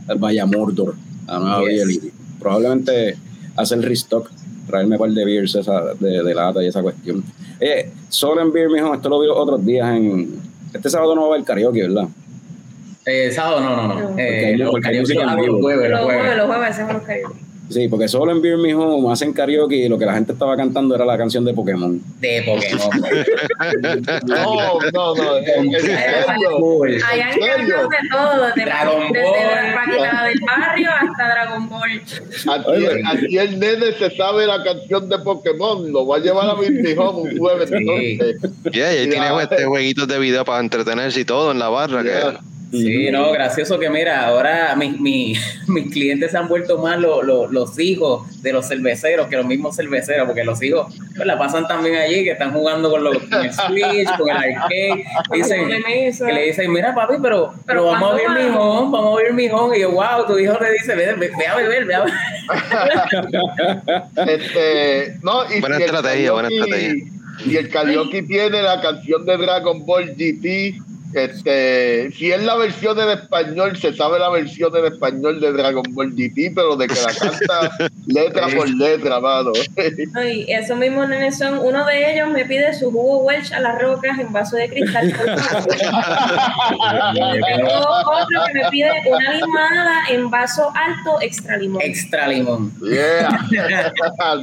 el Vaya Mordor. probablemente hacer restock. Traerme un par de beers esa, de, de, lata y esa cuestión. Eh, solo en Beer, mijo, esto lo vi otros días en. Este sábado no va a haber karaoke, ¿verdad? Eh, sábado no, no, no. Eh, los, jueves, los jueves. Los jueves, los jueves hacemos karaoke. Sí, porque solo en Beer Me Home hacen karaoke y lo que la gente estaba cantando era la canción de Pokémon. De Pokémon. no, no, no. Hay canciones de todo, desde, Dragon desde la página del barrio hasta Dragon Ball. Aquí, aquí, el nene se sabe la canción de Pokémon, lo va a llevar a Beer Me Home un jueves. Sí. Yeah, y tiene este jueguitos de video para entretenerse y todo en la barra. Yeah. Que Sí, no, gracioso que mira, ahora mi, mi, mis clientes se han vuelto más los hijos de los cerveceros que los mismos cerveceros, porque los hijos pues, la pasan también allí, que están jugando con, los, el Switch, con el arcade, dicen, que le dicen, mira papi, pero, pero, vamos a ver mi home, vamos a ver mi home, y yo, wow, tu hijo le dice, ve, ve, ve a beber, ve a beber. este, no, y buena estrategia, buena estrategia. Y el karaoke tiene la canción de Dragon Ball GT este, si es la versión en español, se sabe la versión en español de Dragon Ball GT, pero de que la canta letra por letra, mano. Ay, eso mismo, nenes, son. Uno de ellos me pide su jugo Welch a las rocas en vaso de cristal. otro que me pide una limada en vaso alto extra limón. Extra limón. Yeah.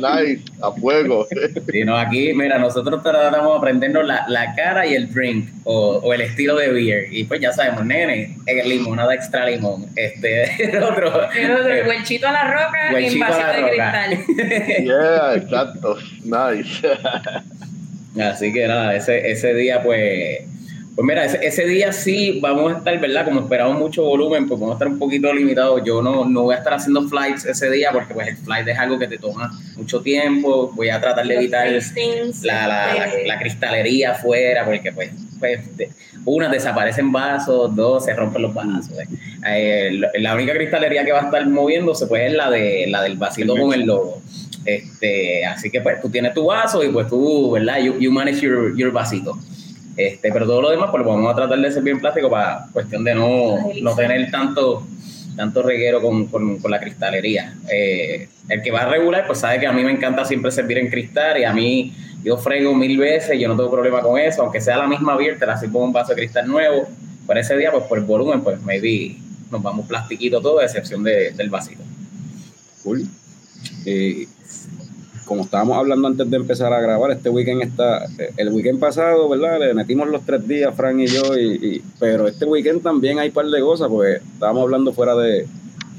nice. A fuego. Sí, no, aquí, mira, nosotros tratamos de aprendernos la, la cara y el drink, o, o el estilo de de beer. Y pues ya sabemos, nene, el limonada extra limón. Este, el otro. El otro, el huelchito a la roca la vasito de roca. cristal. Yeah, exacto. Nice. Así que nada, ese, ese día, pues, pues mira, ese, ese día sí vamos a estar, ¿verdad? Como esperamos mucho volumen, pues vamos a estar un poquito limitados. Yo no, no voy a estar haciendo flights ese día porque pues el flight es algo que te toma mucho tiempo. Voy a tratar de evitar la, la, la, la cristalería afuera porque pues, pues de- una, desaparecen vasos, dos, se rompen los vasos. eh. Eh, la- única cristalería que va a estar moviéndose pues es la, de, la del vasito con el logo. Este, así que pues tú tienes tu vaso y pues tú, ¿verdad? You, you manage your, your vasito. Este, pero todo lo demás pues lo vamos a tratar de ser bien plástico para cuestión de no, no tener tanto tanto reguero con, con- con la cristalería. Eh, el que va a regular, pues sabe que a mí me encanta siempre servir en cristal y a mí yo frego mil veces, yo no tengo problema con eso, aunque sea la misma beer, te la sirvo en un vaso de cristal nuevo. Para ese día, pues por el volumen, pues maybe nos vamos plastiquito todo, a excepción de- del vasito. Cool. Eh, como estábamos hablando antes de empezar a grabar, este weekend está, eh, el weekend pasado, ¿verdad? Le metimos los tres días, Fran y yo, y, y- pero este weekend también hay par de cosas, pues estábamos hablando fuera de,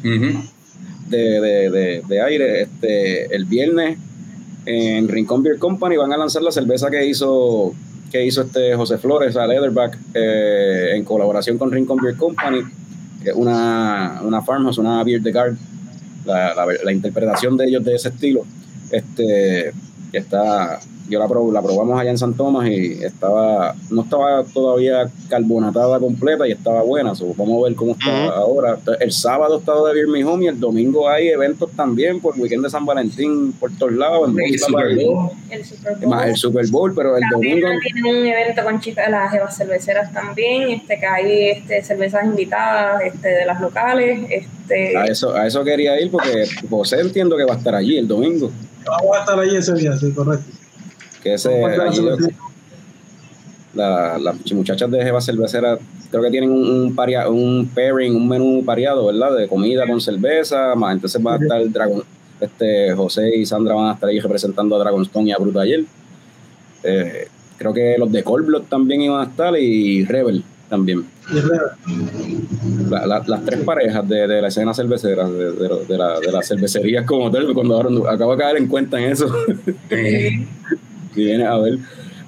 de, de, de- de aire. Este, el viernes en Rincón Beer Company van a lanzar la cerveza que hizo que hizo este José Flores a Leatherback eh, en colaboración con Rincón Beer Company, es una, una farmhouse, una beer de guard, la, la, la interpretación de ellos de ese estilo. Este, que está, yo la, prob- la probamos allá en San Tomás y estaba, no estaba todavía carbonatada completa y estaba buena. so, vamos a ver cómo está ahora. El sábado estado de Beer Me Home y el domingo hay eventos también por el weekend de San Valentín por todos lados. en Y Bogotá, Super Bowl. El Super Bowl. más el Super Bowl, pero el domingo También tienen un evento con chicas de las jevas cerveceras también, este, que hay este, cervezas invitadas este, de las locales. Este, a eso, a eso quería ir porque José entiendo que va a estar allí el domingo. Vamos a estar ahí ese día, sí, correcto. Que ese, allí, la- las muchachas de Jeva Cervecera creo que tienen un, un, paria- un pairing, un menú pareado, ¿verdad? De comida con cerveza, más entonces va a estar Dragon, este José y Sandra van a estar ahí representando a Dragonstone y a Brutal ayer. Eh, creo que los de Cold Blood también iban a estar y Rebel también. La- la- las tres parejas de, de la escena cervecera, de, de, de la, de las cervecerías como tal, cuando ahora acabo de caer en cuenta en eso. Viene a ver.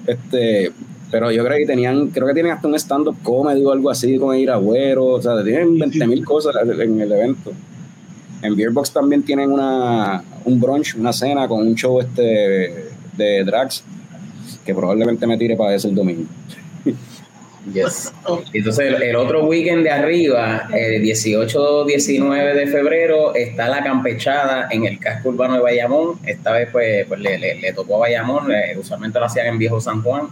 Este, pero yo creo que tenían, creo que tienen hasta un stand-up comedy o algo así con ir Agüero, o sea, tienen 20 mil cosas en el evento. En Beerbox también tienen una, un brunch, una cena con un show este de drags que probablemente me tire para ese el domingo. Yes. Entonces, el, el otro weekend de arriba, el 18-19 de febrero, está la campechada en el casco urbano de Bayamón. Esta vez, pues, pues le, le- le tocó a Bayamón, eh, usualmente lo hacían en Viejo San Juan.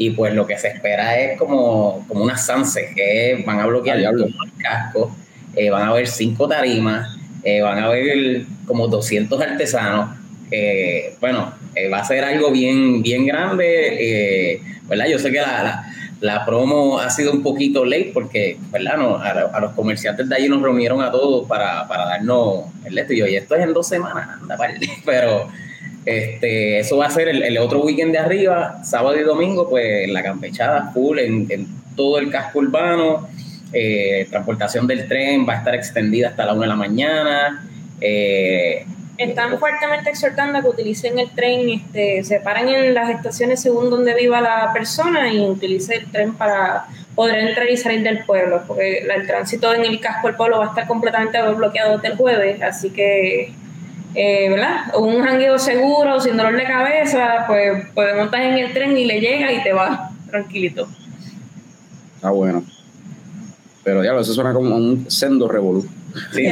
Y pues lo que se espera es como, como una sunset, que van a bloquear Ah, el casco, eh, van a haber cinco tarimas, eh, van a haber como 200 artesanos. eh, bueno, eh, va a ser algo bien, bien grande, eh, ¿verdad? Yo sé que la, la- la promo ha sido un poquito late porque, ¿verdad? No, a, a los comerciantes de allí nos reunieron a todos para, para darnos el esto. Y yo, y esto es en dos semanas, anda. Pero este, eso va a ser el, otro weekend de arriba, sábado y domingo, pues la campechada full en, en todo el casco urbano. Eh, transportación del tren va a estar extendida hasta la una de la mañana. Eh, Están fuertemente exhortando a que utilicen el tren, este, se paran en las estaciones según donde viva la persona y utilice el tren para poder entrar y salir del pueblo, porque el tránsito en el casco del pueblo va a estar completamente bloqueado desde el jueves, así que, eh, ¿verdad? Un jangueo seguro, sin dolor de cabeza, pues, pues montas en el tren y le llega y te vas tranquilito. Está bueno. Pero ya, eso suena como un sendo revolú. Sí,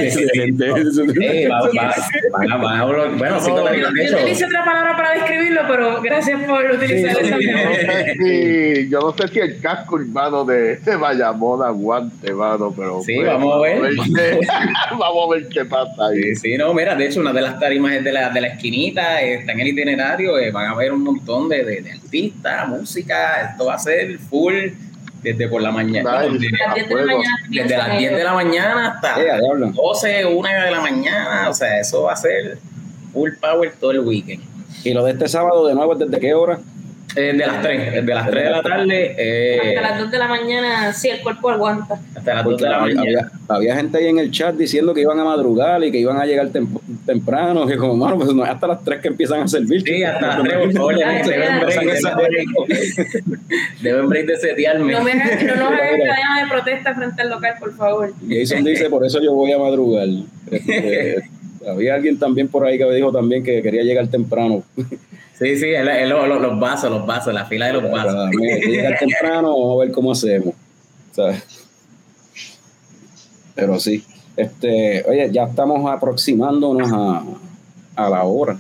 bueno, sí, Yo otra palabra para describirlo, pero gracias por utilizar Sí, esa sí, Yo no palabra. sé si, yo no sé si el casco urbano de, de Bayamón aguante, mano, pero Sí, pues, vamos a ver. qué, vamos a ver qué pasa ahí. Sí, sí, no, mira, de hecho, una de las tarimas es de la, de la esquinita, está en el itinerario, eh, van a ver un montón de, de, de artistas, música, esto va a ser full desde por la mañana, desde, las 10 de la mañana desde las 10 de la mañana hasta diablo. 12, 1 de la mañana, o sea, eso va a ser full power todo el weekend. Y lo de este sábado, de nuevo, ¿desde qué hora? Eh, de las 3, de las 3 de la tarde. Eh, Hasta las 2 de la mañana, sí, el cuerpo aguanta. hasta las 2 Porque de la había, mañana. había- había gente ahí en el chat diciendo que iban a madrugar y que iban a llegar tem- temprano, que como, mano, pues no es hasta las 3 que empiezan a servir. Sí, hasta las 3, por favor, deben break, deben de setearme. No, me no nos cadena de protesta frente al local, por favor. Jason dice, por eso yo voy a madrugar. Este, había alguien también por ahí que dijo también que quería llegar temprano. Sí, sí, el- el- los, los vasos, los vasos, la fila de los vasos. Para mí, hay que llegar temprano, vamos a ver cómo hacemos. ¿sabes? Pero sí, este, oye, ya estamos aproximándonos a, a la hora.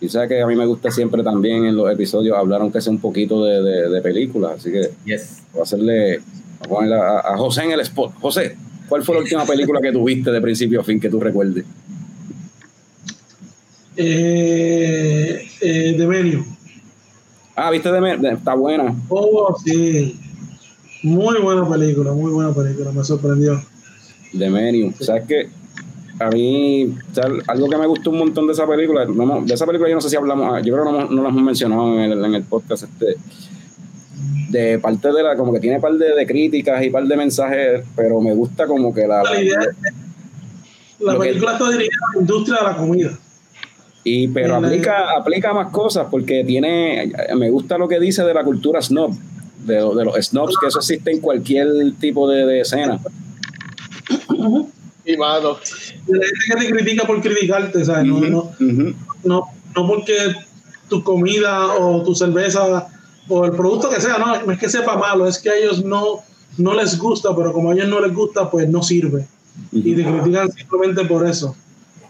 Y sabes que a mí me gusta siempre también en los episodios hablar, aunque sea un poquito de, de, de películas. Así que Yes. voy a hacerle, voy a ponerle a, a José en el spot. José, ¿cuál fue la última película que tuviste de principio a fin que tú recuerdes? Eh, eh, The Menu. Ah, viste, de, de- está buena. Oh, sí. Muy buena película, muy buena película, me sorprendió. de Menu. ¿Sabes qué? A mí, ¿sabes? algo que me gustó un montón de esa película, no de esa película yo no sé si hablamos, ah, yo creo que no, no la hemos mencionado en el, en el podcast este, de parte de la, como que tiene par de, de críticas y par de mensajes, pero me gusta como que la... La idea la que- película está dirigida a la industria de la comida. Y, pero aplica, aplica más cosas porque tiene, me gusta lo que dice de la cultura snob, de, de los snobs, que eso existe en cualquier tipo de, de escena. Y mano, la gente que te critica por criticarte, ¿sabes? No, no, no, no porque tu comida o tu cerveza o el producto que sea, no, no es que sepa malo, es que a ellos no, no les gusta, pero como a ellos no les gusta, pues no sirve. Y te critican simplemente por eso,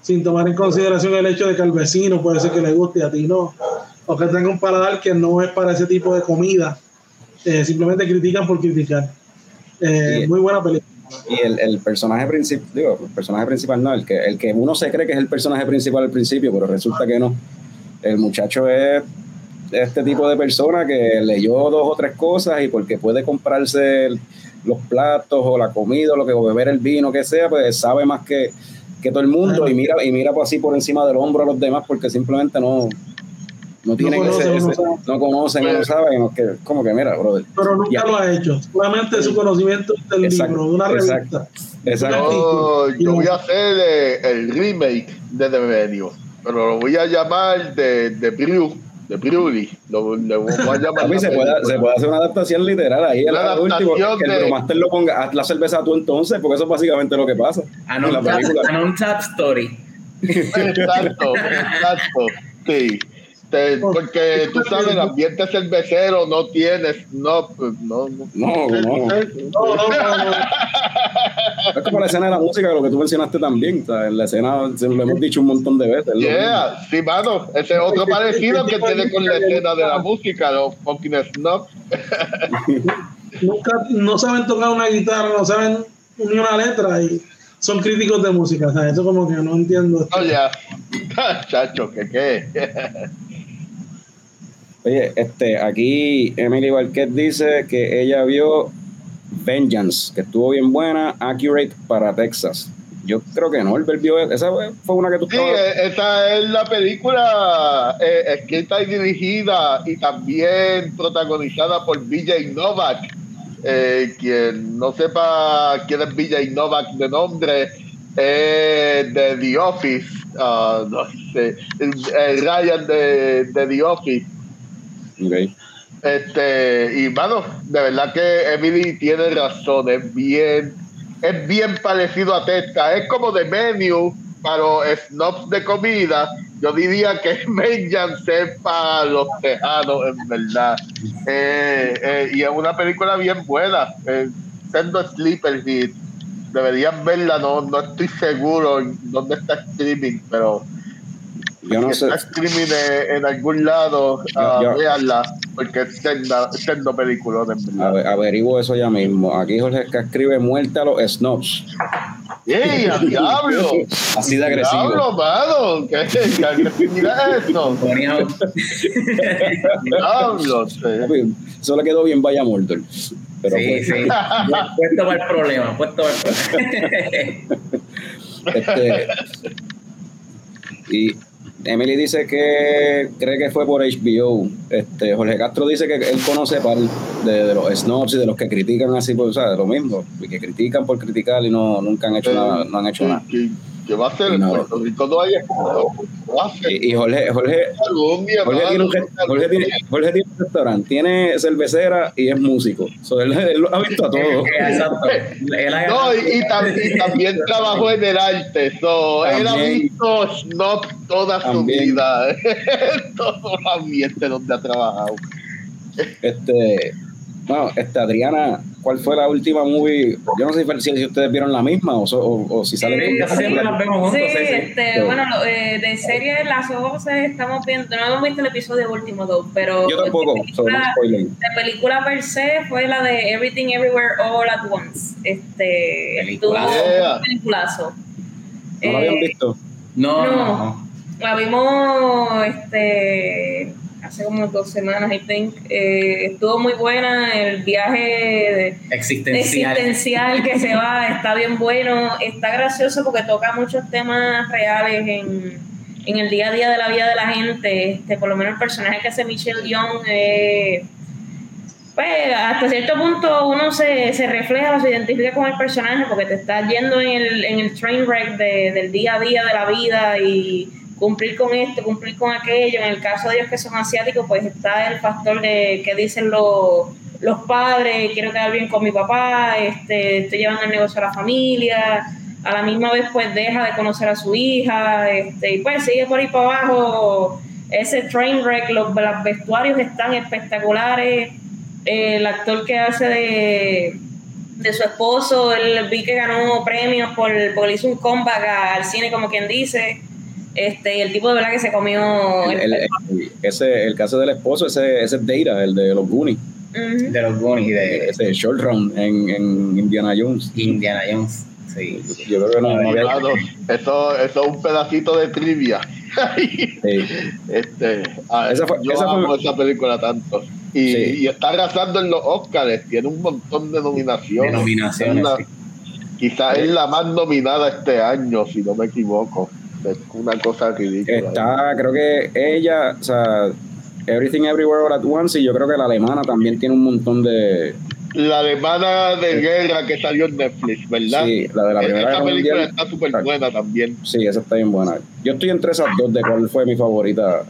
sin tomar en consideración el hecho de que al vecino puede ser que le guste y a ti no, o que tenga un paladar que no es para ese tipo de comida. Eh, simplemente critican por criticar. Eh. Muy buena película. Y el, el personaje principal, digo, el personaje principal no, el que, el que uno se cree que es el personaje principal al principio, pero resulta que no. El muchacho es este tipo de persona que leyó dos o tres cosas y porque puede comprarse el- los platos o la comida o lo que o beber el vino que sea, pues sabe más que, que todo el mundo y mira y mira así por encima del hombro a los demás porque simplemente no no tienen ese- conocen, no ese- saben. no conocen, no saben, no, que, como que mira, brother. Pero nunca Ya. lo ha hecho. Solamente su conocimiento del Exacto, libro, de una exacto, revista. Exacto. yo, yo no- voy a hacer eh, el remake de The Menu, pero lo voy a llamar de, de Brew, de Brewly. Lo, le voy a llamar. A mí la se puede, se puede hacer una adaptación literal ahí el, Una el último, adaptación que el de- Brewmaster lo ponga, haz la cerveza tú entonces, porque eso es básicamente lo que pasa en la untapped, película. an untapped story. Exacto, exacto. Sí. Te- porque tú sabes, el ambiente cervecero no tienes, no, pues, no, no. No, no. No, no, no, no. Es como la escena de la música, lo que tú mencionaste también. o sea, en la escena, se lo hemos dicho un montón de veces. Yeah, sí, mano. Ese es otro parecido que tiene con la escena de la música, los fucking snobs. Nunca, no saben tocar una guitarra, no saben ni una letra y son críticos de música. O sea, eso como que no entiendo. Oye, chacho, que qué. Oye, este, aquí Emily Barquet dice que ella vio Vengeance, que estuvo bien buena, accurate para Texas. Yo creo que no, el vio esa fue una que tú Sí, eh, esa es la película eh, escrita y dirigida y también protagonizada por BJ Novak. Eh, quien no sepa quién es BJ Novak de nombre, es de The Office. ah, no sé, eh, Ryan de, de The Office. Ok. Este, y mano, de verdad que Emily tiene razón, es bien, es bien parecido a Tesca, es como de menu para los snobs de comida. Yo diría que es para los tejanos, en verdad. Eh, eh, y es una película bien buena, eh, siendo Sleeper Hit. Deberían verla, no, no estoy seguro en dónde está streaming, pero Yo no si sé. está streaming en, en algún lado, ah, yo- véanla, porque es senda, sendo película, verdad. averiguo eso ya mismo. Aquí Jorge Esca escribe muerte a los snobs. ¡Ey, a diablo! Así de agresivo. ¡Diablo, mano! ¿Qué, qué agresividad es eso? Ponía- ¡Diablo! sí. Eso le quedó bien vaya Mordor. Pero sí, pues, sí. Puesto para el problema, puesto para el problema. Este, y Emily dice que cree que fue por HBO. Este, Jorge Castro dice que él conoce par de, de los snobs y de los que critican así, pues, o sea, de lo mismo, y que critican por criticar y no nunca han hecho nada, no han hecho nada. Que, va a ser No. Puerto Rico no hay escudo. Y, y Jorge, Jorge, Jorge, tiene un, Jorge, tiene, Jorge tiene un restaurante, tiene cervecera y es músico. So, él, él lo ha visto a todo. Exacto. No, y, y tam- y también trabajó en el arte. So, él ha También. visto Snob toda También. su vida. todo el ambiente donde ha trabajado. Este, bueno, este, Adriana, ¿cuál fue la última movie? Yo no sé si, si ustedes vieron la misma o, so- o, o si salen Sí, siempre las vemos Sí, juntos. Sí, sí. este, Sí. bueno, lo- eh, de serie Las Voces estamos viendo, no hemos visto el episodio último dos, pero Yo tampoco, de película, spoiler. de película per se fue la de Everything Everywhere All at Once. Este, Peliculazo. Yeah. un peliculazo. ¿No la habían Eh, visto? No, no, No. no. La vimos este, hace como dos semanas, I think. Eh, estuvo muy buena. El viaje de- Existencial. existencial que se va está bien bueno. Está gracioso porque toca muchos temas reales en, en el día a día de la vida de la gente. Este, por lo menos el personaje que hace Michelle Young. eh, pues hasta cierto punto uno se, se refleja o se identifica con el personaje porque te estás yendo en el, en el train wreck de- del día a día de la vida y cumplir con esto, cumplir con aquello. En el caso de ellos que son asiáticos, pues está el factor de que dicen los, los padres, quiero quedar bien con mi papá, este, estoy llevando el negocio a la familia, a la misma vez pues deja de conocer a su hija, este, y pues sigue por ahí para abajo. Ese train wreck, los, los vestuarios están espectaculares. El actor que hace de, de su esposo, él vi que ganó premios por, por hizo un comeback al cine, como quien dice. Este, y el tipo de verdad que se comió. El, el- el- ese, el caso del esposo, ese, ese es Data, el de los Goonies. De los Goonies y de ese short round en, en Indiana Jones. Indiana Jones. Sí. Yo creo que no, no había. Claro, eso, eso es un pedacito de trivia. Sí. este, ah, Esa fue- yo esa fue- amo esa película tanto. Y, Sí. y está arrasando en los Oscars, tiene un montón de nominaciones. Denominaciones. Es la- sí. Quizás es la más nominada este año, si no me equivoco. Es una cosa ridícula. Está, creo que ella, o sea, Everything Everywhere All at Once, y yo creo que la alemana también tiene un montón de. La alemana de guerra que salió en Netflix, ¿verdad? Sí, la de la Primera Esa Guerra película Mundial. está súper buena también. Sí, esa está bien buena. Yo estoy entre esas dos de cuál fue mi favorita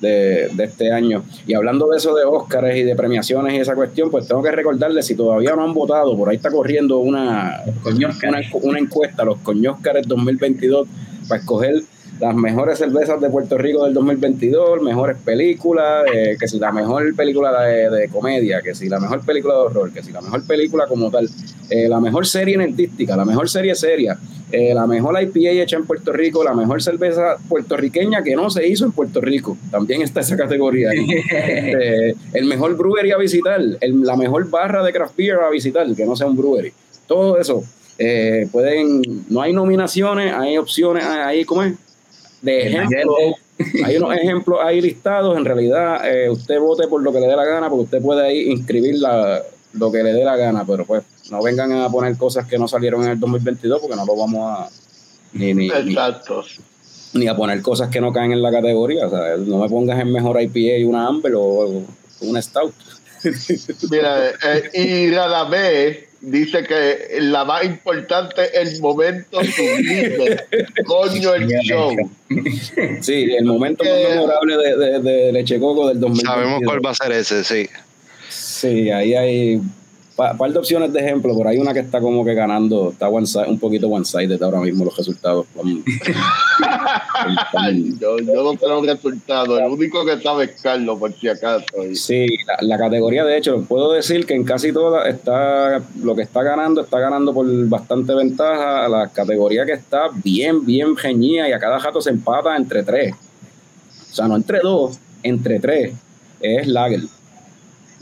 de, de este año. Y hablando de eso de Óscares y de premiaciones y esa cuestión, pues tengo que recordarles, si todavía no han votado, por ahí está corriendo una, una, una encuesta, los Coñóscares 2022, para escoger las mejores cervezas de Puerto Rico del 2022, mejores películas, eh, que si la mejor película de, de comedia, que si la mejor película de horror, que si la mejor película como tal, eh, la mejor serie nerdística, la mejor serie seria, eh, la mejor IPA hecha en Puerto Rico, la mejor cerveza puertorriqueña que no se hizo en Puerto Rico, también está esa categoría. ahí. Este, el mejor brewery a visitar, el- la mejor barra de craft beer a visitar, que no sea un brewery. Todo eso. Eh, pueden, no hay nominaciones, hay opciones, ahí, ¿cómo es? De ejemplo, hay unos ejemplos ahí listados. En realidad, eh, usted vote por lo que le dé la gana, porque usted puede ahí inscribir la, lo que le dé la gana, pero pues no vengan a poner cosas que no salieron en el 2022, porque no lo vamos a. Ni, ni, ni, Exacto. ni a poner cosas que no caen en la categoría. O sea, no me pongas en mejor IPA y una Amber o, o una Stout. Mira, eh, y Radamés dice que la más importante es el momento sublime. Coño, el show. Sí, el momento más Eh, memorable de, de, de Leche Coco del 2022. Sabemos cuál va a ser ese, sí. Sí, ahí hay un par de opciones de ejemplo, pero hay una que está como que ganando, está one side- un poquito one-sided ahora mismo los resultados. Yo, yo no los resultados. El único que sabe es Carlos, por si acaso. Y- Sí, la, la categoría de hecho, puedo decir que en casi todas está, lo que está ganando, está ganando por bastante ventaja. La categoría que está bien, bien geñida y a cada jato se empata entre tres. O sea, no entre dos, entre tres. Es Lager.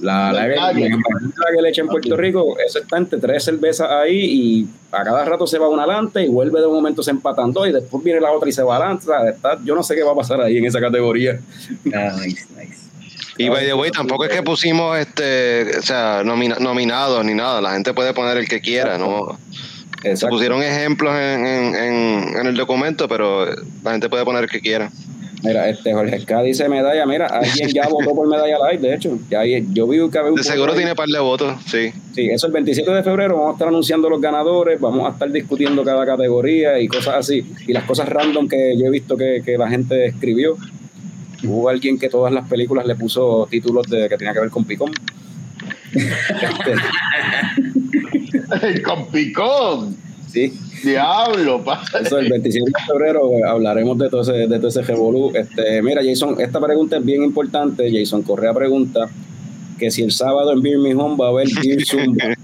La La mejor Lager hecha en Puerto Rico, eso está entre tres cervezas ahí y a cada rato se va una adelante y vuelve de un momento se empatan dos y después viene la otra y se va adelante. O sea, está- yo no sé qué va a pasar ahí en esa categoría. Nice, nice. Y by the way, tampoco es que pusimos este, o sea, nomina- nominados ni nada. La gente puede poner el que quiera, ¿no? Se pusieron ejemplos en, en, en, en el documento, pero la gente puede poner el que quiera. Mira, este Jorge K dice medalla. Mira, alguien ya votó por medalla live, de hecho. Ya hay- yo vi que había un De seguro ahí. tiene par de votos, sí. Sí, eso el 27 de febrero vamos a estar anunciando los ganadores, vamos a estar discutiendo cada categoría y cosas así. Y las cosas random que yo he visto que, que la gente escribió. Hubo alguien que todas las películas le puso títulos de que tenía que ver con Picón. Con picón. Sí, Diablo, pasa. eso el 27 de febrero eh, hablaremos de todo ese, de todo ese revolú. Este, mira, Jason, esta pregunta es bien importante. Jason Correa pregunta que si el sábado en Beer Me Home va a haber Beer Zumba.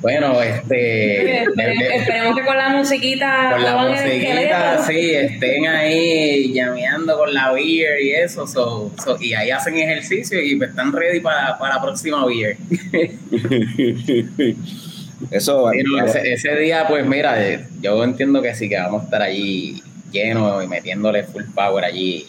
Bueno, este. Esperemos, que con la musiquita con la musiquita, sí, estén ahí llameando con la beer y eso, so, so- y ahí hacen ejercicio y están ready para, para la próxima beer. Eso, Pero ese, ese día, pues mira, eh, yo entiendo que sí, que vamos a estar allí llenos y metiéndole full power allí.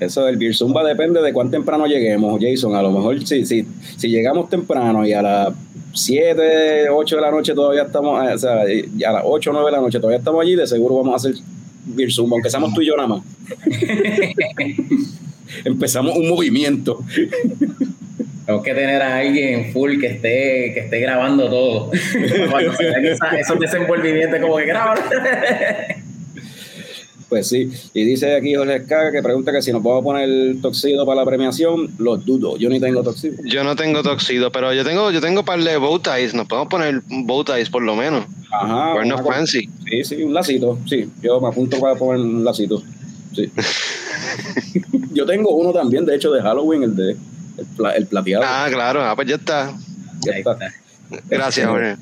Eso del Beer Zumba depende de cuán temprano lleguemos, Jason. A lo mejor si, si, si llegamos temprano y a las 7, 8 de la noche todavía estamos, eh, o sea, a las 8 o 9 de la noche todavía estamos allí, de seguro vamos a hacer Beer Zumba, aunque seamos tú y yo nada más. Empezamos un movimiento. Tenemos que tener a alguien full que esté, que esté grabando todo. Cuando se den esa- esos desenvolvimientos, como que graban. Pues sí. Y dice aquí Jorge Escaga que pregunta que si nos vamos a poner toxido para la premiación. Lo dudo. Yo ni tengo toxido. Yo no tengo toxido, pero yo tengo, yo tengo par de bow ties. Nos podemos poner bow ties por lo menos. Ajá. We're not una cosa- fancy. Sí, sí, un lacito. Sí, yo me apunto para poner un lacito. Sí. yo tengo uno también, de hecho, de Halloween, el de el, pla- el plateado. Ah, claro. Ah, pues ya está. Ya está. Gracias, Jorge.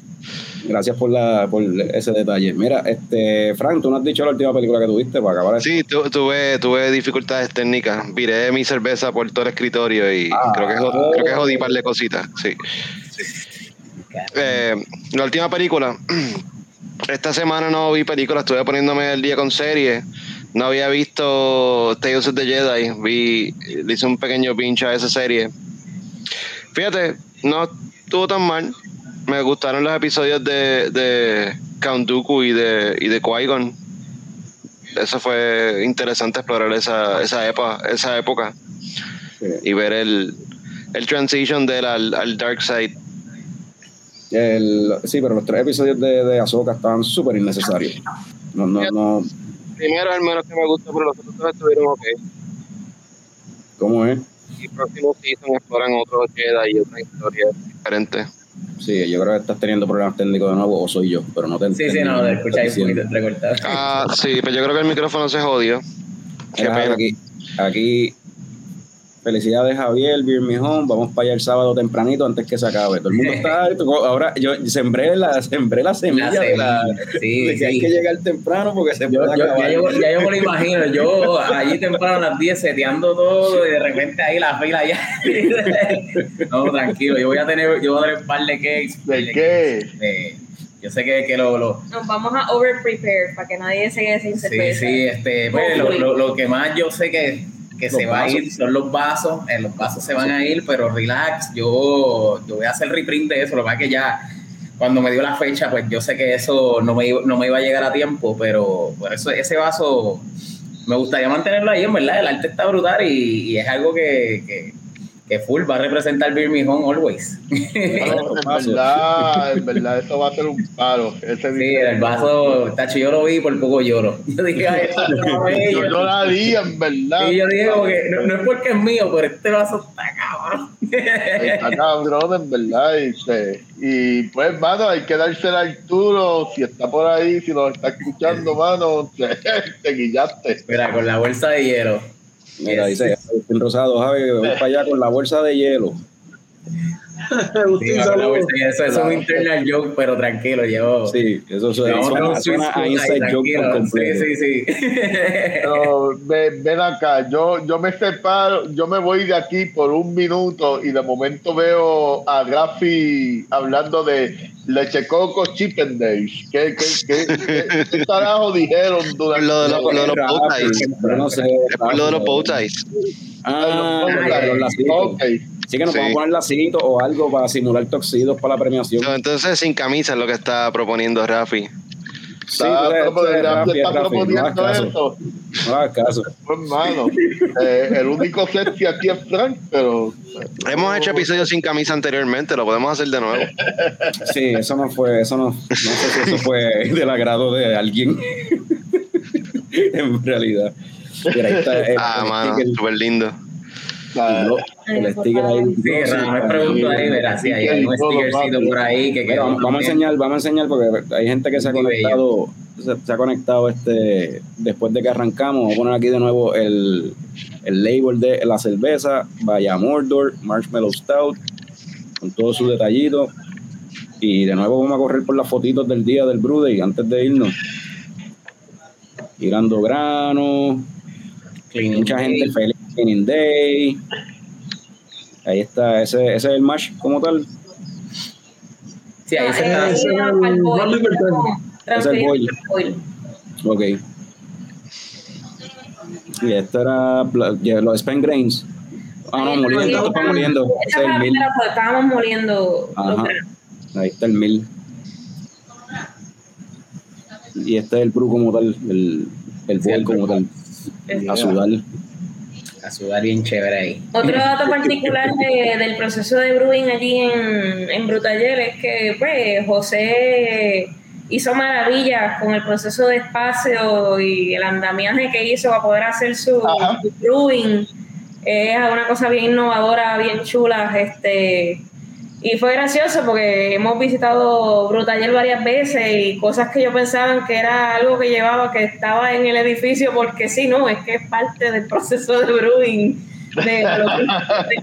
Gracias por, la, por ese detalle. Mira, este Frank, tú no has dicho la última película que tuviste para acabar. Sí, tu- tuve, tuve dificultades técnicas. Viré mi cerveza por todo el escritorio y Ah. creo, que, jo- creo que jodí par de cositas. Sí. Eh, la última película. Esta semana no vi películas, estuve poniéndome el día con series. No había visto Tales of the Jedi. Vi, le hice un pequeño pinche a esa serie. Fíjate, no estuvo tan mal. Me gustaron los episodios de, de Count Dooku y de, y de Qui-Gon. Eso fue interesante explorar esa, esa, época, esa época Sí. y ver el, el transition de él al, al dark side. El- sí, pero los tres episodios de, de Ahsoka estaban súper innecesarios. No, no, no. Primero, al menos que me gusta, pero los otros dos estuvieron ok. ¿Cómo es? Y próximo season exploran otros Jedi y otras historias diferentes. Sí, yo creo que estás teniendo problemas técnicos de nuevo, o soy yo, pero no te Sí, sí, entiendo no, lo te estás un poquito recortado. Ah, sí, pero yo creo que el micrófono se jodió. Qué pena. Aquí, aquí, felicidades Javier, Beer Me Home, vamos para allá el sábado tempranito antes que se acabe. Todo el mundo está, ahora yo sembré la, sembré la semilla, La de, la, semilla, sí, de que hay que llegar temprano porque se Yo, puede yo- acabar. ya, yo, ya yo me lo imagino, yo allí temprano a las 10 seteando todo y de repente ahí la fila ya. no, tranquilo, yo voy a tener, yo voy a tener un par de cakes. ¿De de qué? de- yo sé que, que lo, lo, Nos vamos a over prepare para que nadie se quede sin sí, sí, este, pues, lo, lo- lo que más yo sé que, que Los se va a ir son los vasos, eh, los vasos se van a ir, pero relax, yo, yo voy a hacer reprint de eso, lo que pasa es que ya cuando me dio la fecha, pues yo sé que eso no me, iba- no me iba a llegar a tiempo, pero por eso ese vaso me gustaría mantenerlo ahí, en verdad, el arte está brutal y, y es algo que, que, que full va a representar Home always. No, en verdad, en verdad, eso va a ser un paro. Ese Sí, el vaso, tacho, yo lo vi por poco lloro. Yo dije, "Ay, esto bello". Yo no la di, en verdad. Y yo dije, como que no, no es porque es mío, pero este vaso está cabrón. Está cabrón, en verdad. Y, se- y pues, mano, hay que darse el Arturo. Si está por ahí, si nos está escuchando, mano, te, te guillaste. Mira, con la bolsa de hielo. Mira, dice Agustín Rosado, Javi, vamos para allá con la bolsa de hielo. Agustín, saludos. Eso, es un internal joke, pero tranquilo, llevo. Sí, eso suena, suena, suena a inside joke por completo. Sí, sí, sí. Pero ven, ven acá, yo, yo me separo, yo me voy de aquí por un minuto y de momento veo a Graffi hablando de leche coco Chippendales. ¿Qué, qué, qué, qué, qué carajo dijeron durante Lo de los- bow ties. No lo de los bow ties. Ah, los lacitos. Sí que nos Sí. a poner lacitos o algo para simular toxidos para la premiación. So, Entonces, sin camisa es lo que está proponiendo Rafi. Sí, Está, no proponiendo caso. eso. No hagas caso. Hermano, eh, el único sexy aquí es Frank, pero. Hemos hecho episodios sin camisa anteriormente, lo podemos hacer de nuevo. Sí, eso no fue, eso no, no sé si eso fue del agrado de alguien. en realidad. Mira, ahí está el, Ah, el mano, sticker, súper lindo. ah, el sticker ahí. Sí, Ramón me preguntó ahí, verás, si hay algún stickercito por ahí que Mira, vamos, vamos a enseñar, vamos a enseñar porque hay gente que se ha conectado, se, se ha conectado este después de que arrancamos. Voy a poner aquí de nuevo el, el label de la cerveza, Vaya Mordor, Marshmallow Stout, con todos sus detallitos. Y de nuevo vamos a correr por las fotitos del día del Brew Day antes de irnos. Tirando grano, Cleaning mucha Day. gente feliz Cleaning Day. Ahí está, ese, ese es el mash como tal. Sí, ahí se está. Es el para el boil. Ok. Y esto era los Spent Grains. Ah, no, moliendo, esto está moliendo. Ese es el mil. estábamos moliendo Ajá. Ahí está el mil. Y este es el brew como tal, el, el boil como tal, a sudar. A sudar bien chévere ahí. Otro dato particular de- del proceso de brewing allí en, en Brutaller es que pues, José hizo maravillas con el proceso de espacio y el andamiaje que hizo para poder hacer su, su brewing. Es una cosa bien innovadora, bien chula. Este, y fue gracioso porque hemos visitado Brutaller varias veces y cosas que yo pensaba que era algo que llevaba, que estaba en el edificio, porque sí, no, es que es parte del proceso de brewing, de,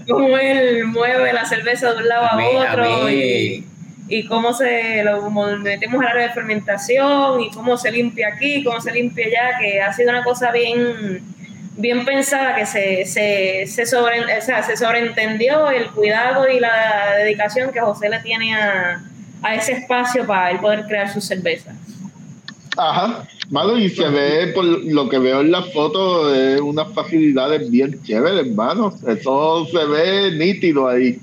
cómo él mueve la cerveza de un lado A mí, otro a y, cómo se lo metemos al área de fermentación y cómo se limpia aquí, cómo se limpia allá, que ha sido una cosa bien bien pensada que se, se, se, sobre, o sea, se sobreentendió el cuidado y la dedicación que José le tiene a, a ese espacio para él poder crear sus cervezas. Ajá, mano, y se ve, por lo que veo en las fotos, eh, unas facilidades bien chéveres, hermano. Eso se ve nítido ahí.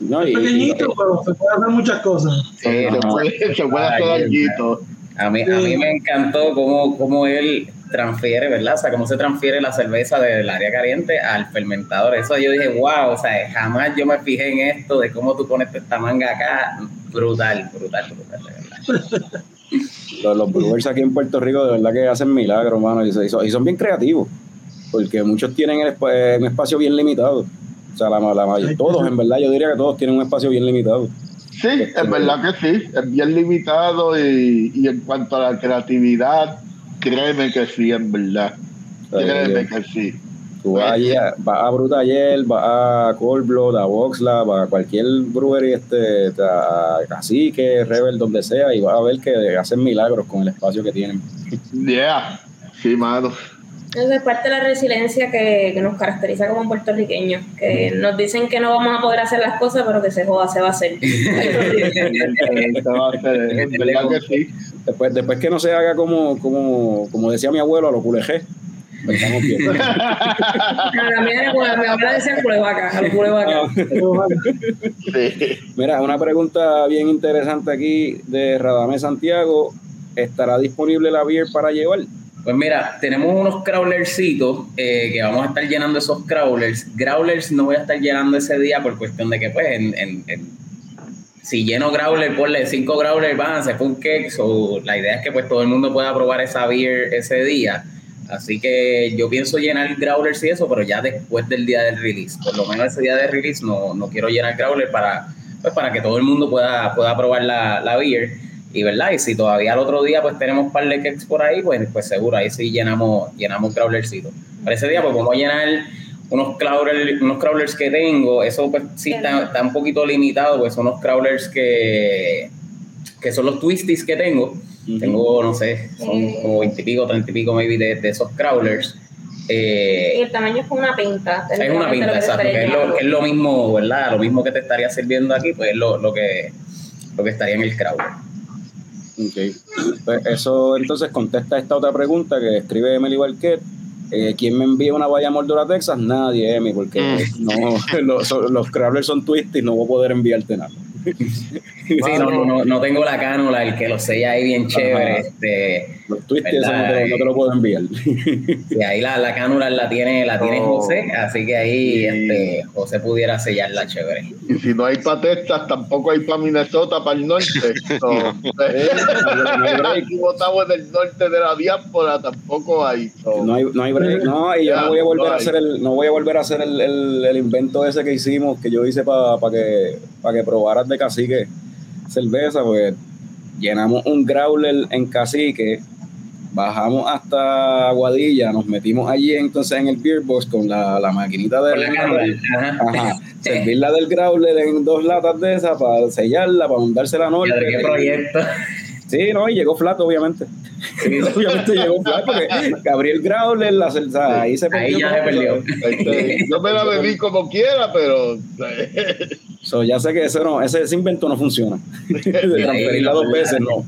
No, y- Pequeñito, pero se puede hacer muchas cosas. sí, se, puede, se puede hacer Ay, algo. A mí, a mí me encantó cómo, cómo él transfiere, ¿verdad? O sea, cómo se transfiere la cerveza del área caliente al fermentador. Eso yo dije, wow, o sea, jamás yo me fijé en esto de cómo tú pones esta manga acá. Brutal, brutal, brutal, de verdad. los, los brewers aquí en Puerto Rico de verdad que hacen milagros, mano, y, son, y son bien creativos, porque muchos tienen el un espacio bien limitado. O sea, la, la mayoría, todos, en verdad, yo diría que todos tienen un espacio bien limitado. Sí, es verdad que sí, es bien limitado y, y en cuanto a la creatividad, créeme que sí, en verdad. Créeme que sí. tú vas, allí a, vas a Brutaller, vas a Cold Blood, a Voxla, vas a cualquier brewery, este, a Cacique, Rebel, donde sea, y vas a ver que hacen milagros con el espacio que tienen. Yeah, sí, mano. Eso es parte de la resiliencia que, que nos caracteriza como puertorriqueños, que nos dicen que no vamos a poder hacer las cosas, pero que se joda, se va a hacer. Se va a hacer, en verdad que sí. Después, después que no se haga como, como, como decía mi abuelo, a lo culejé, estamos bien. No, la mía era como- mi abuela decía culevaca, a los culevacas. Sí. Mira, una pregunta bien interesante aquí de Radamé Santiago. ¿Estará disponible la beer para llevar? Pues mira, tenemos unos crawlercitos eh, que vamos a estar llenando esos crawlers. Growlers no voy a estar llenando ese día por cuestión de que, pues, en, en- en- si lleno growler, ponle cinco growlers, van, se fue un cake. So, la idea es que pues todo el mundo pueda probar esa beer ese día. Así que yo pienso llenar growlers y eso, pero ya después del día del release. Por lo menos ese día de release no, no quiero llenar growler para, pues, para que todo el mundo pueda, pueda probar la, la beer. Y verdad, y si todavía al otro día pues tenemos un par de cakes por ahí, pues, pues seguro, ahí sí llenamos, llenamos crawlercito. Para ese día pues vamos a llenar unos crawlers, unos crawlers que tengo, eso pues sí está, está un poquito limitado, pues son unos crawlers que, que son los twisties que tengo. Tengo, no sé, son como 20 y pico, 30 y pico maybe de, de esos crawlers. Y Eh, el tamaño es como una pinta. es una pinta, exacto, que es, lo, que es lo mismo, ¿verdad? Lo mismo que te estaría sirviendo aquí, pues es lo, lo, que, lo que estaría en el crawler. Ok. Pues eso entonces contesta esta otra pregunta que escribe Emily Barquet. Eh, ¿Quién me envía una valla Moldora, Texas? Nadie, Emily, porque no, los, los crawlers son twisty y no voy a poder enviarte nada. Sí, no, no, no, no tengo la cánula, el que lo sella ahí bien chévere. Ajá. Este, no te, lo- no te lo puedo enviar. y ahí la, la cánula la tiene, la tiene Oh. José, así que ahí Sí. este, José pudiera sellarla chévere. Y si no hay para Texas, tampoco hay para Minnesota, para el norte. So, aquí votamos en el norte de la diáspora, tampoco hay. No hay, no hay break. No, y yo Ya, no voy a volver no a hay. hacer el, no voy a volver a hacer el, el, el invento ese que hicimos, que yo hice para que, para que probaras de cacique cerveza, pues llenamos un growler en cacique, bajamos hasta Aguadilla, nos metimos allí entonces en el beer box con la, la maquinita de la cánula. Ajá. Ajá, servirla del growler en dos latas de esas para sellarla, para mandársela norte. ¿Qué proyecto? Sí, no, y llegó flato, obviamente. obviamente llegó flato porque Gabriel Growler, la cerveza, ahí se Ahí ya se perdió. este, yo me la bebí como quiera, pero So, ya sé que ese, no, ese, ese invento no funciona. De transferirla dos veces, no.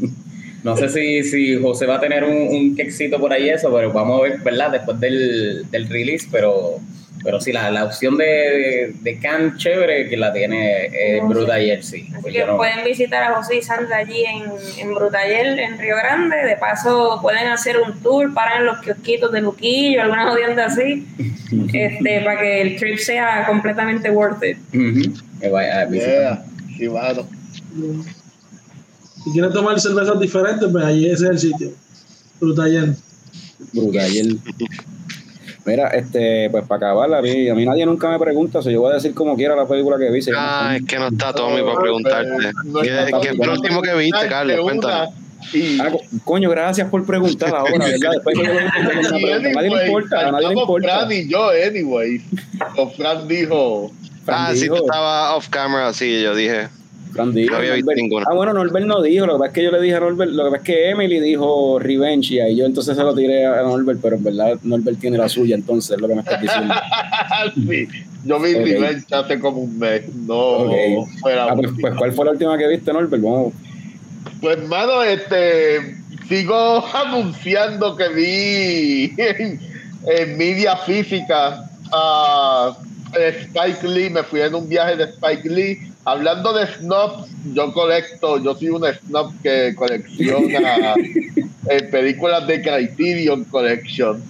No sé si, si José va a tener un, un quexito por ahí eso, pero vamos a ver, ¿verdad? Después del, del release, pero, pero sí, la, la opción de, de can chévere que la tiene eh, No, Brutayer, sí. Así Pues que no- pueden visitar a José y Sandra allí en, en Brutayer, en Río Grande. De paso, pueden hacer un tour, paran en los kiosquitos de Luquillo, alguna jodienda así, este, para que el trip sea completamente worth it. Que vaya a visitar. yeah, sí, mano. Si quieren tomar cervezas diferentes, pues ahí ese es el sitio. Brutaller. Brutal. Y el- Mira, este, pues para acabar, a mí, a mí nadie nunca me pregunta, sea, yo voy a decir como quiera la película que vi. Ah, es que no está Tommy para preguntarte. No, ¿Qué, no, qué fue lo último que viste, Carlos? Cuéntanos. y- Ah, co- coño, gracias por preguntar ahora, ¿verdad? Después que yo pregunta. Nadie le importa, a nadie le importa. Fran y yo, anyway. O Fran dijo, Fran Ah, sí, dijo- tú estabas off camera, sí, yo dije. Fran dijo, No había visto ninguna. Ah, bueno, Norbert no dijo, lo que pasa es que yo le dije a Norbert, lo que pasa es que Emily dijo Revenge y ahí yo entonces se lo tiré a Norbert, pero en verdad Norbert tiene la suya, entonces es lo que me estás diciendo. sí, yo vi Ok. Revenge hace como un mes. No, Ok. fue la Ah, pues, pues, ¿cuál fue la última que viste, Norbert? Vamos. Pues, hermano, este, sigo anunciando que vi en, en media física a Spike Lee. Me fui en un viaje de Spike Lee. Hablando de snobs, yo colecto, yo soy un snob que colecciona eh, películas de Criterion Collection.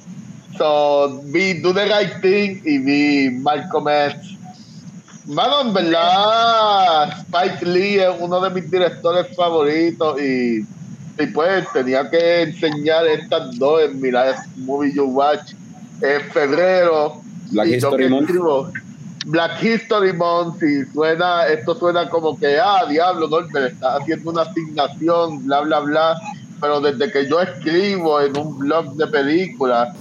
So, vi Do the Right Thing y vi Malcolm X. Mano, en verdad, Spike Lee es uno de mis directores favoritos y, y pues tenía que enseñar estas dos en mi Movie You Watch en febrero. Black y History Month. escribo Black History Month y suena, esto suena como que, ah, diablo, Norbert, está haciendo una asignación, bla, bla, bla. Pero desde que yo escribo en un blog de películas,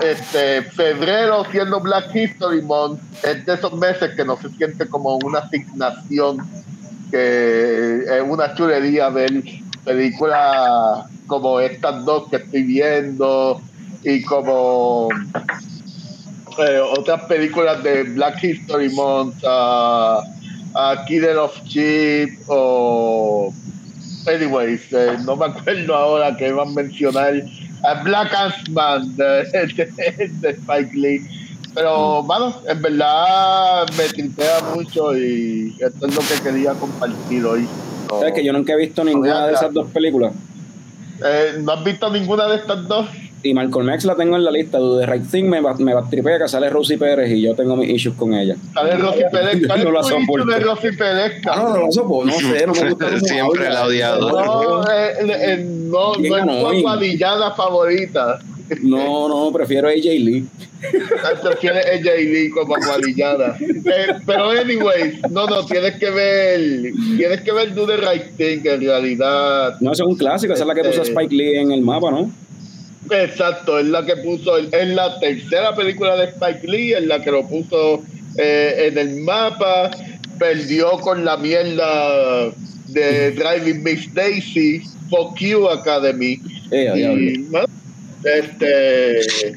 este febrero siendo Black History Month es de esos meses que no se siente como una asignación que es una chulería ver películas como estas dos que estoy viendo y como eh, otras películas de Black History Month a Killer of Sheep o anyways eh, no me acuerdo ahora que van a mencionar a Black Man de, de, de Spike Lee pero bueno en verdad me tripea mucho y esto es lo que quería compartir hoy ¿Sabes que yo nunca he visto ninguna de esas dos películas? eh, ¿no has visto ninguna de estas dos? Y Malcolm X la tengo en la lista. The Right Thing me, va- me va tripea que sale Rosie Pérez y yo tengo mis issues con ella. ¿Cuál es Rosy Pérez? ¿Cuál No la es tu issue soporto. de Rosy Pérez? Ah, no, no, no, sopo- no sé, no me gusta Siempre la odiado. No, eh, eh, no, Bien no es tu aguadillada favorita. No, no, prefiero a AJ Lee. Prefieres ella y Lee como aguadillada. Eh, pero anyways, no, no, tienes que ver, tienes que ver Do the Right Thing en realidad. No, eso es un clásico, esa es la que puso Este- Spike Lee en el mapa, ¿no? Exacto, es la que puso, es la tercera película de Spike Lee, es la que lo puso eh, en el mapa, perdió con la mierda de Driving Miss Daisy, Fuck You Academy. Eh. Y, este,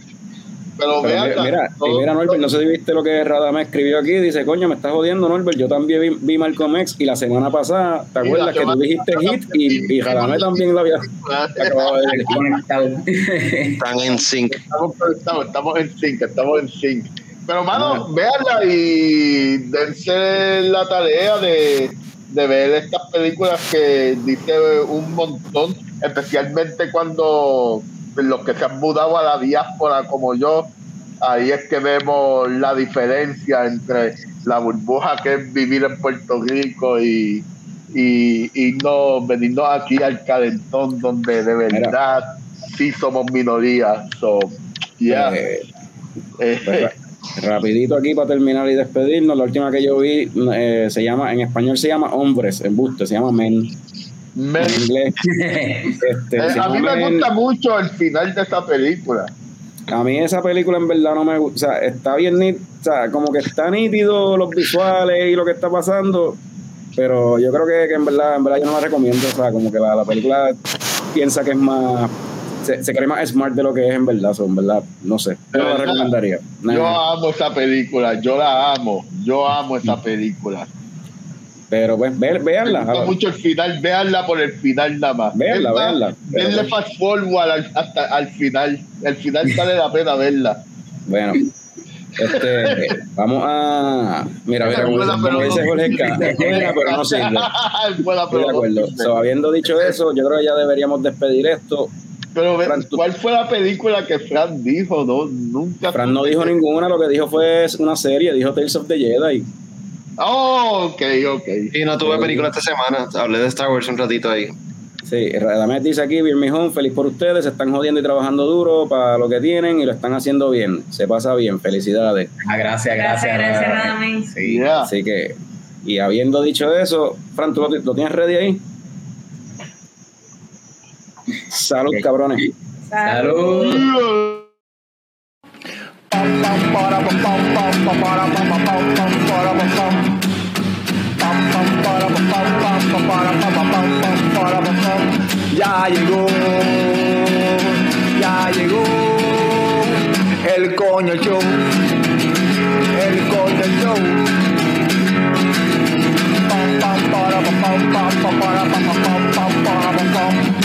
pero Pero vean, mira, mira, Norbert, no sé si viste lo que Radame escribió aquí. Dice, coño, me estás jodiendo, Norbert. Yo también vi, vi Malcolm X y la semana pasada, ¿te acuerdas la que tú dijiste hit y, y Radame también lo había acabado de decir? Conectado. Están en sync. estamos conectados, estamos en sync, estamos en sync. Pero, mano, véanla y dense la tarea de, de ver estas películas que dice un montón, especialmente cuando los que se han mudado a la diáspora como yo, ahí es que vemos la diferencia entre la burbuja que es vivir en Puerto Rico y, y, y no venirnos aquí al calentón donde de verdad sí somos minoría. So, yeah. Eh, Eh, pues, rapidito aquí para terminar y despedirnos. La última que yo vi eh, se llama, en español se llama Hombres, en buste, se llama Men. Me- este, eh, a mí me gusta mucho el final de esta película. A mí esa película en verdad no me gusta, o sea, está bien o sea, como que está nítido los visuales y lo que está pasando, pero yo creo que, que en verdad, en verdad yo no la recomiendo, o sea, como que la, la película piensa que es más, se, se cree más smart de lo que es en verdad, so, en verdad, no sé, yo la recomendaría. Yo amo esa película, yo la amo, yo amo esa película. Pero pues, ve, Me gusta mucho el final, véanla por el final nada más. Véanla. Pero Denle fast forward al- hasta al final. El final vale la pena verla. bueno. Este, vamos a. Mira, mira, como, como dice Jorge K, es buena, pero no sirve. Buena, Estoy pero de no acuerdo. So, habiendo dicho eso, yo creo que ya deberíamos despedir esto. Pero Fran, ¿cuál fue la película que Fran dijo? No, nunca. Fran no dijo ninguna, lo que dijo fue una serie, dijo Tales of the Jedi. Oh, ok, ok. Y no tuve película esta semana. Hablé de Star Wars un ratito ahí. Sí, Radamet dice aquí, Home, feliz por ustedes, se están jodiendo y trabajando duro para lo que tienen y lo están haciendo bien. Se pasa bien, felicidades. Ah, gracias, Gracias, gracias. gracias, Radamés. Sí. Yeah. Así que, y habiendo dicho eso, Fran, ¿tú lo, lo tienes ready ahí? Salud, cabrones. Salud. Ya llegó, ya llegó el coño show, el coño show. Pam, pam, para, pam, pam, pam, para, pam, pam, pam. Pam,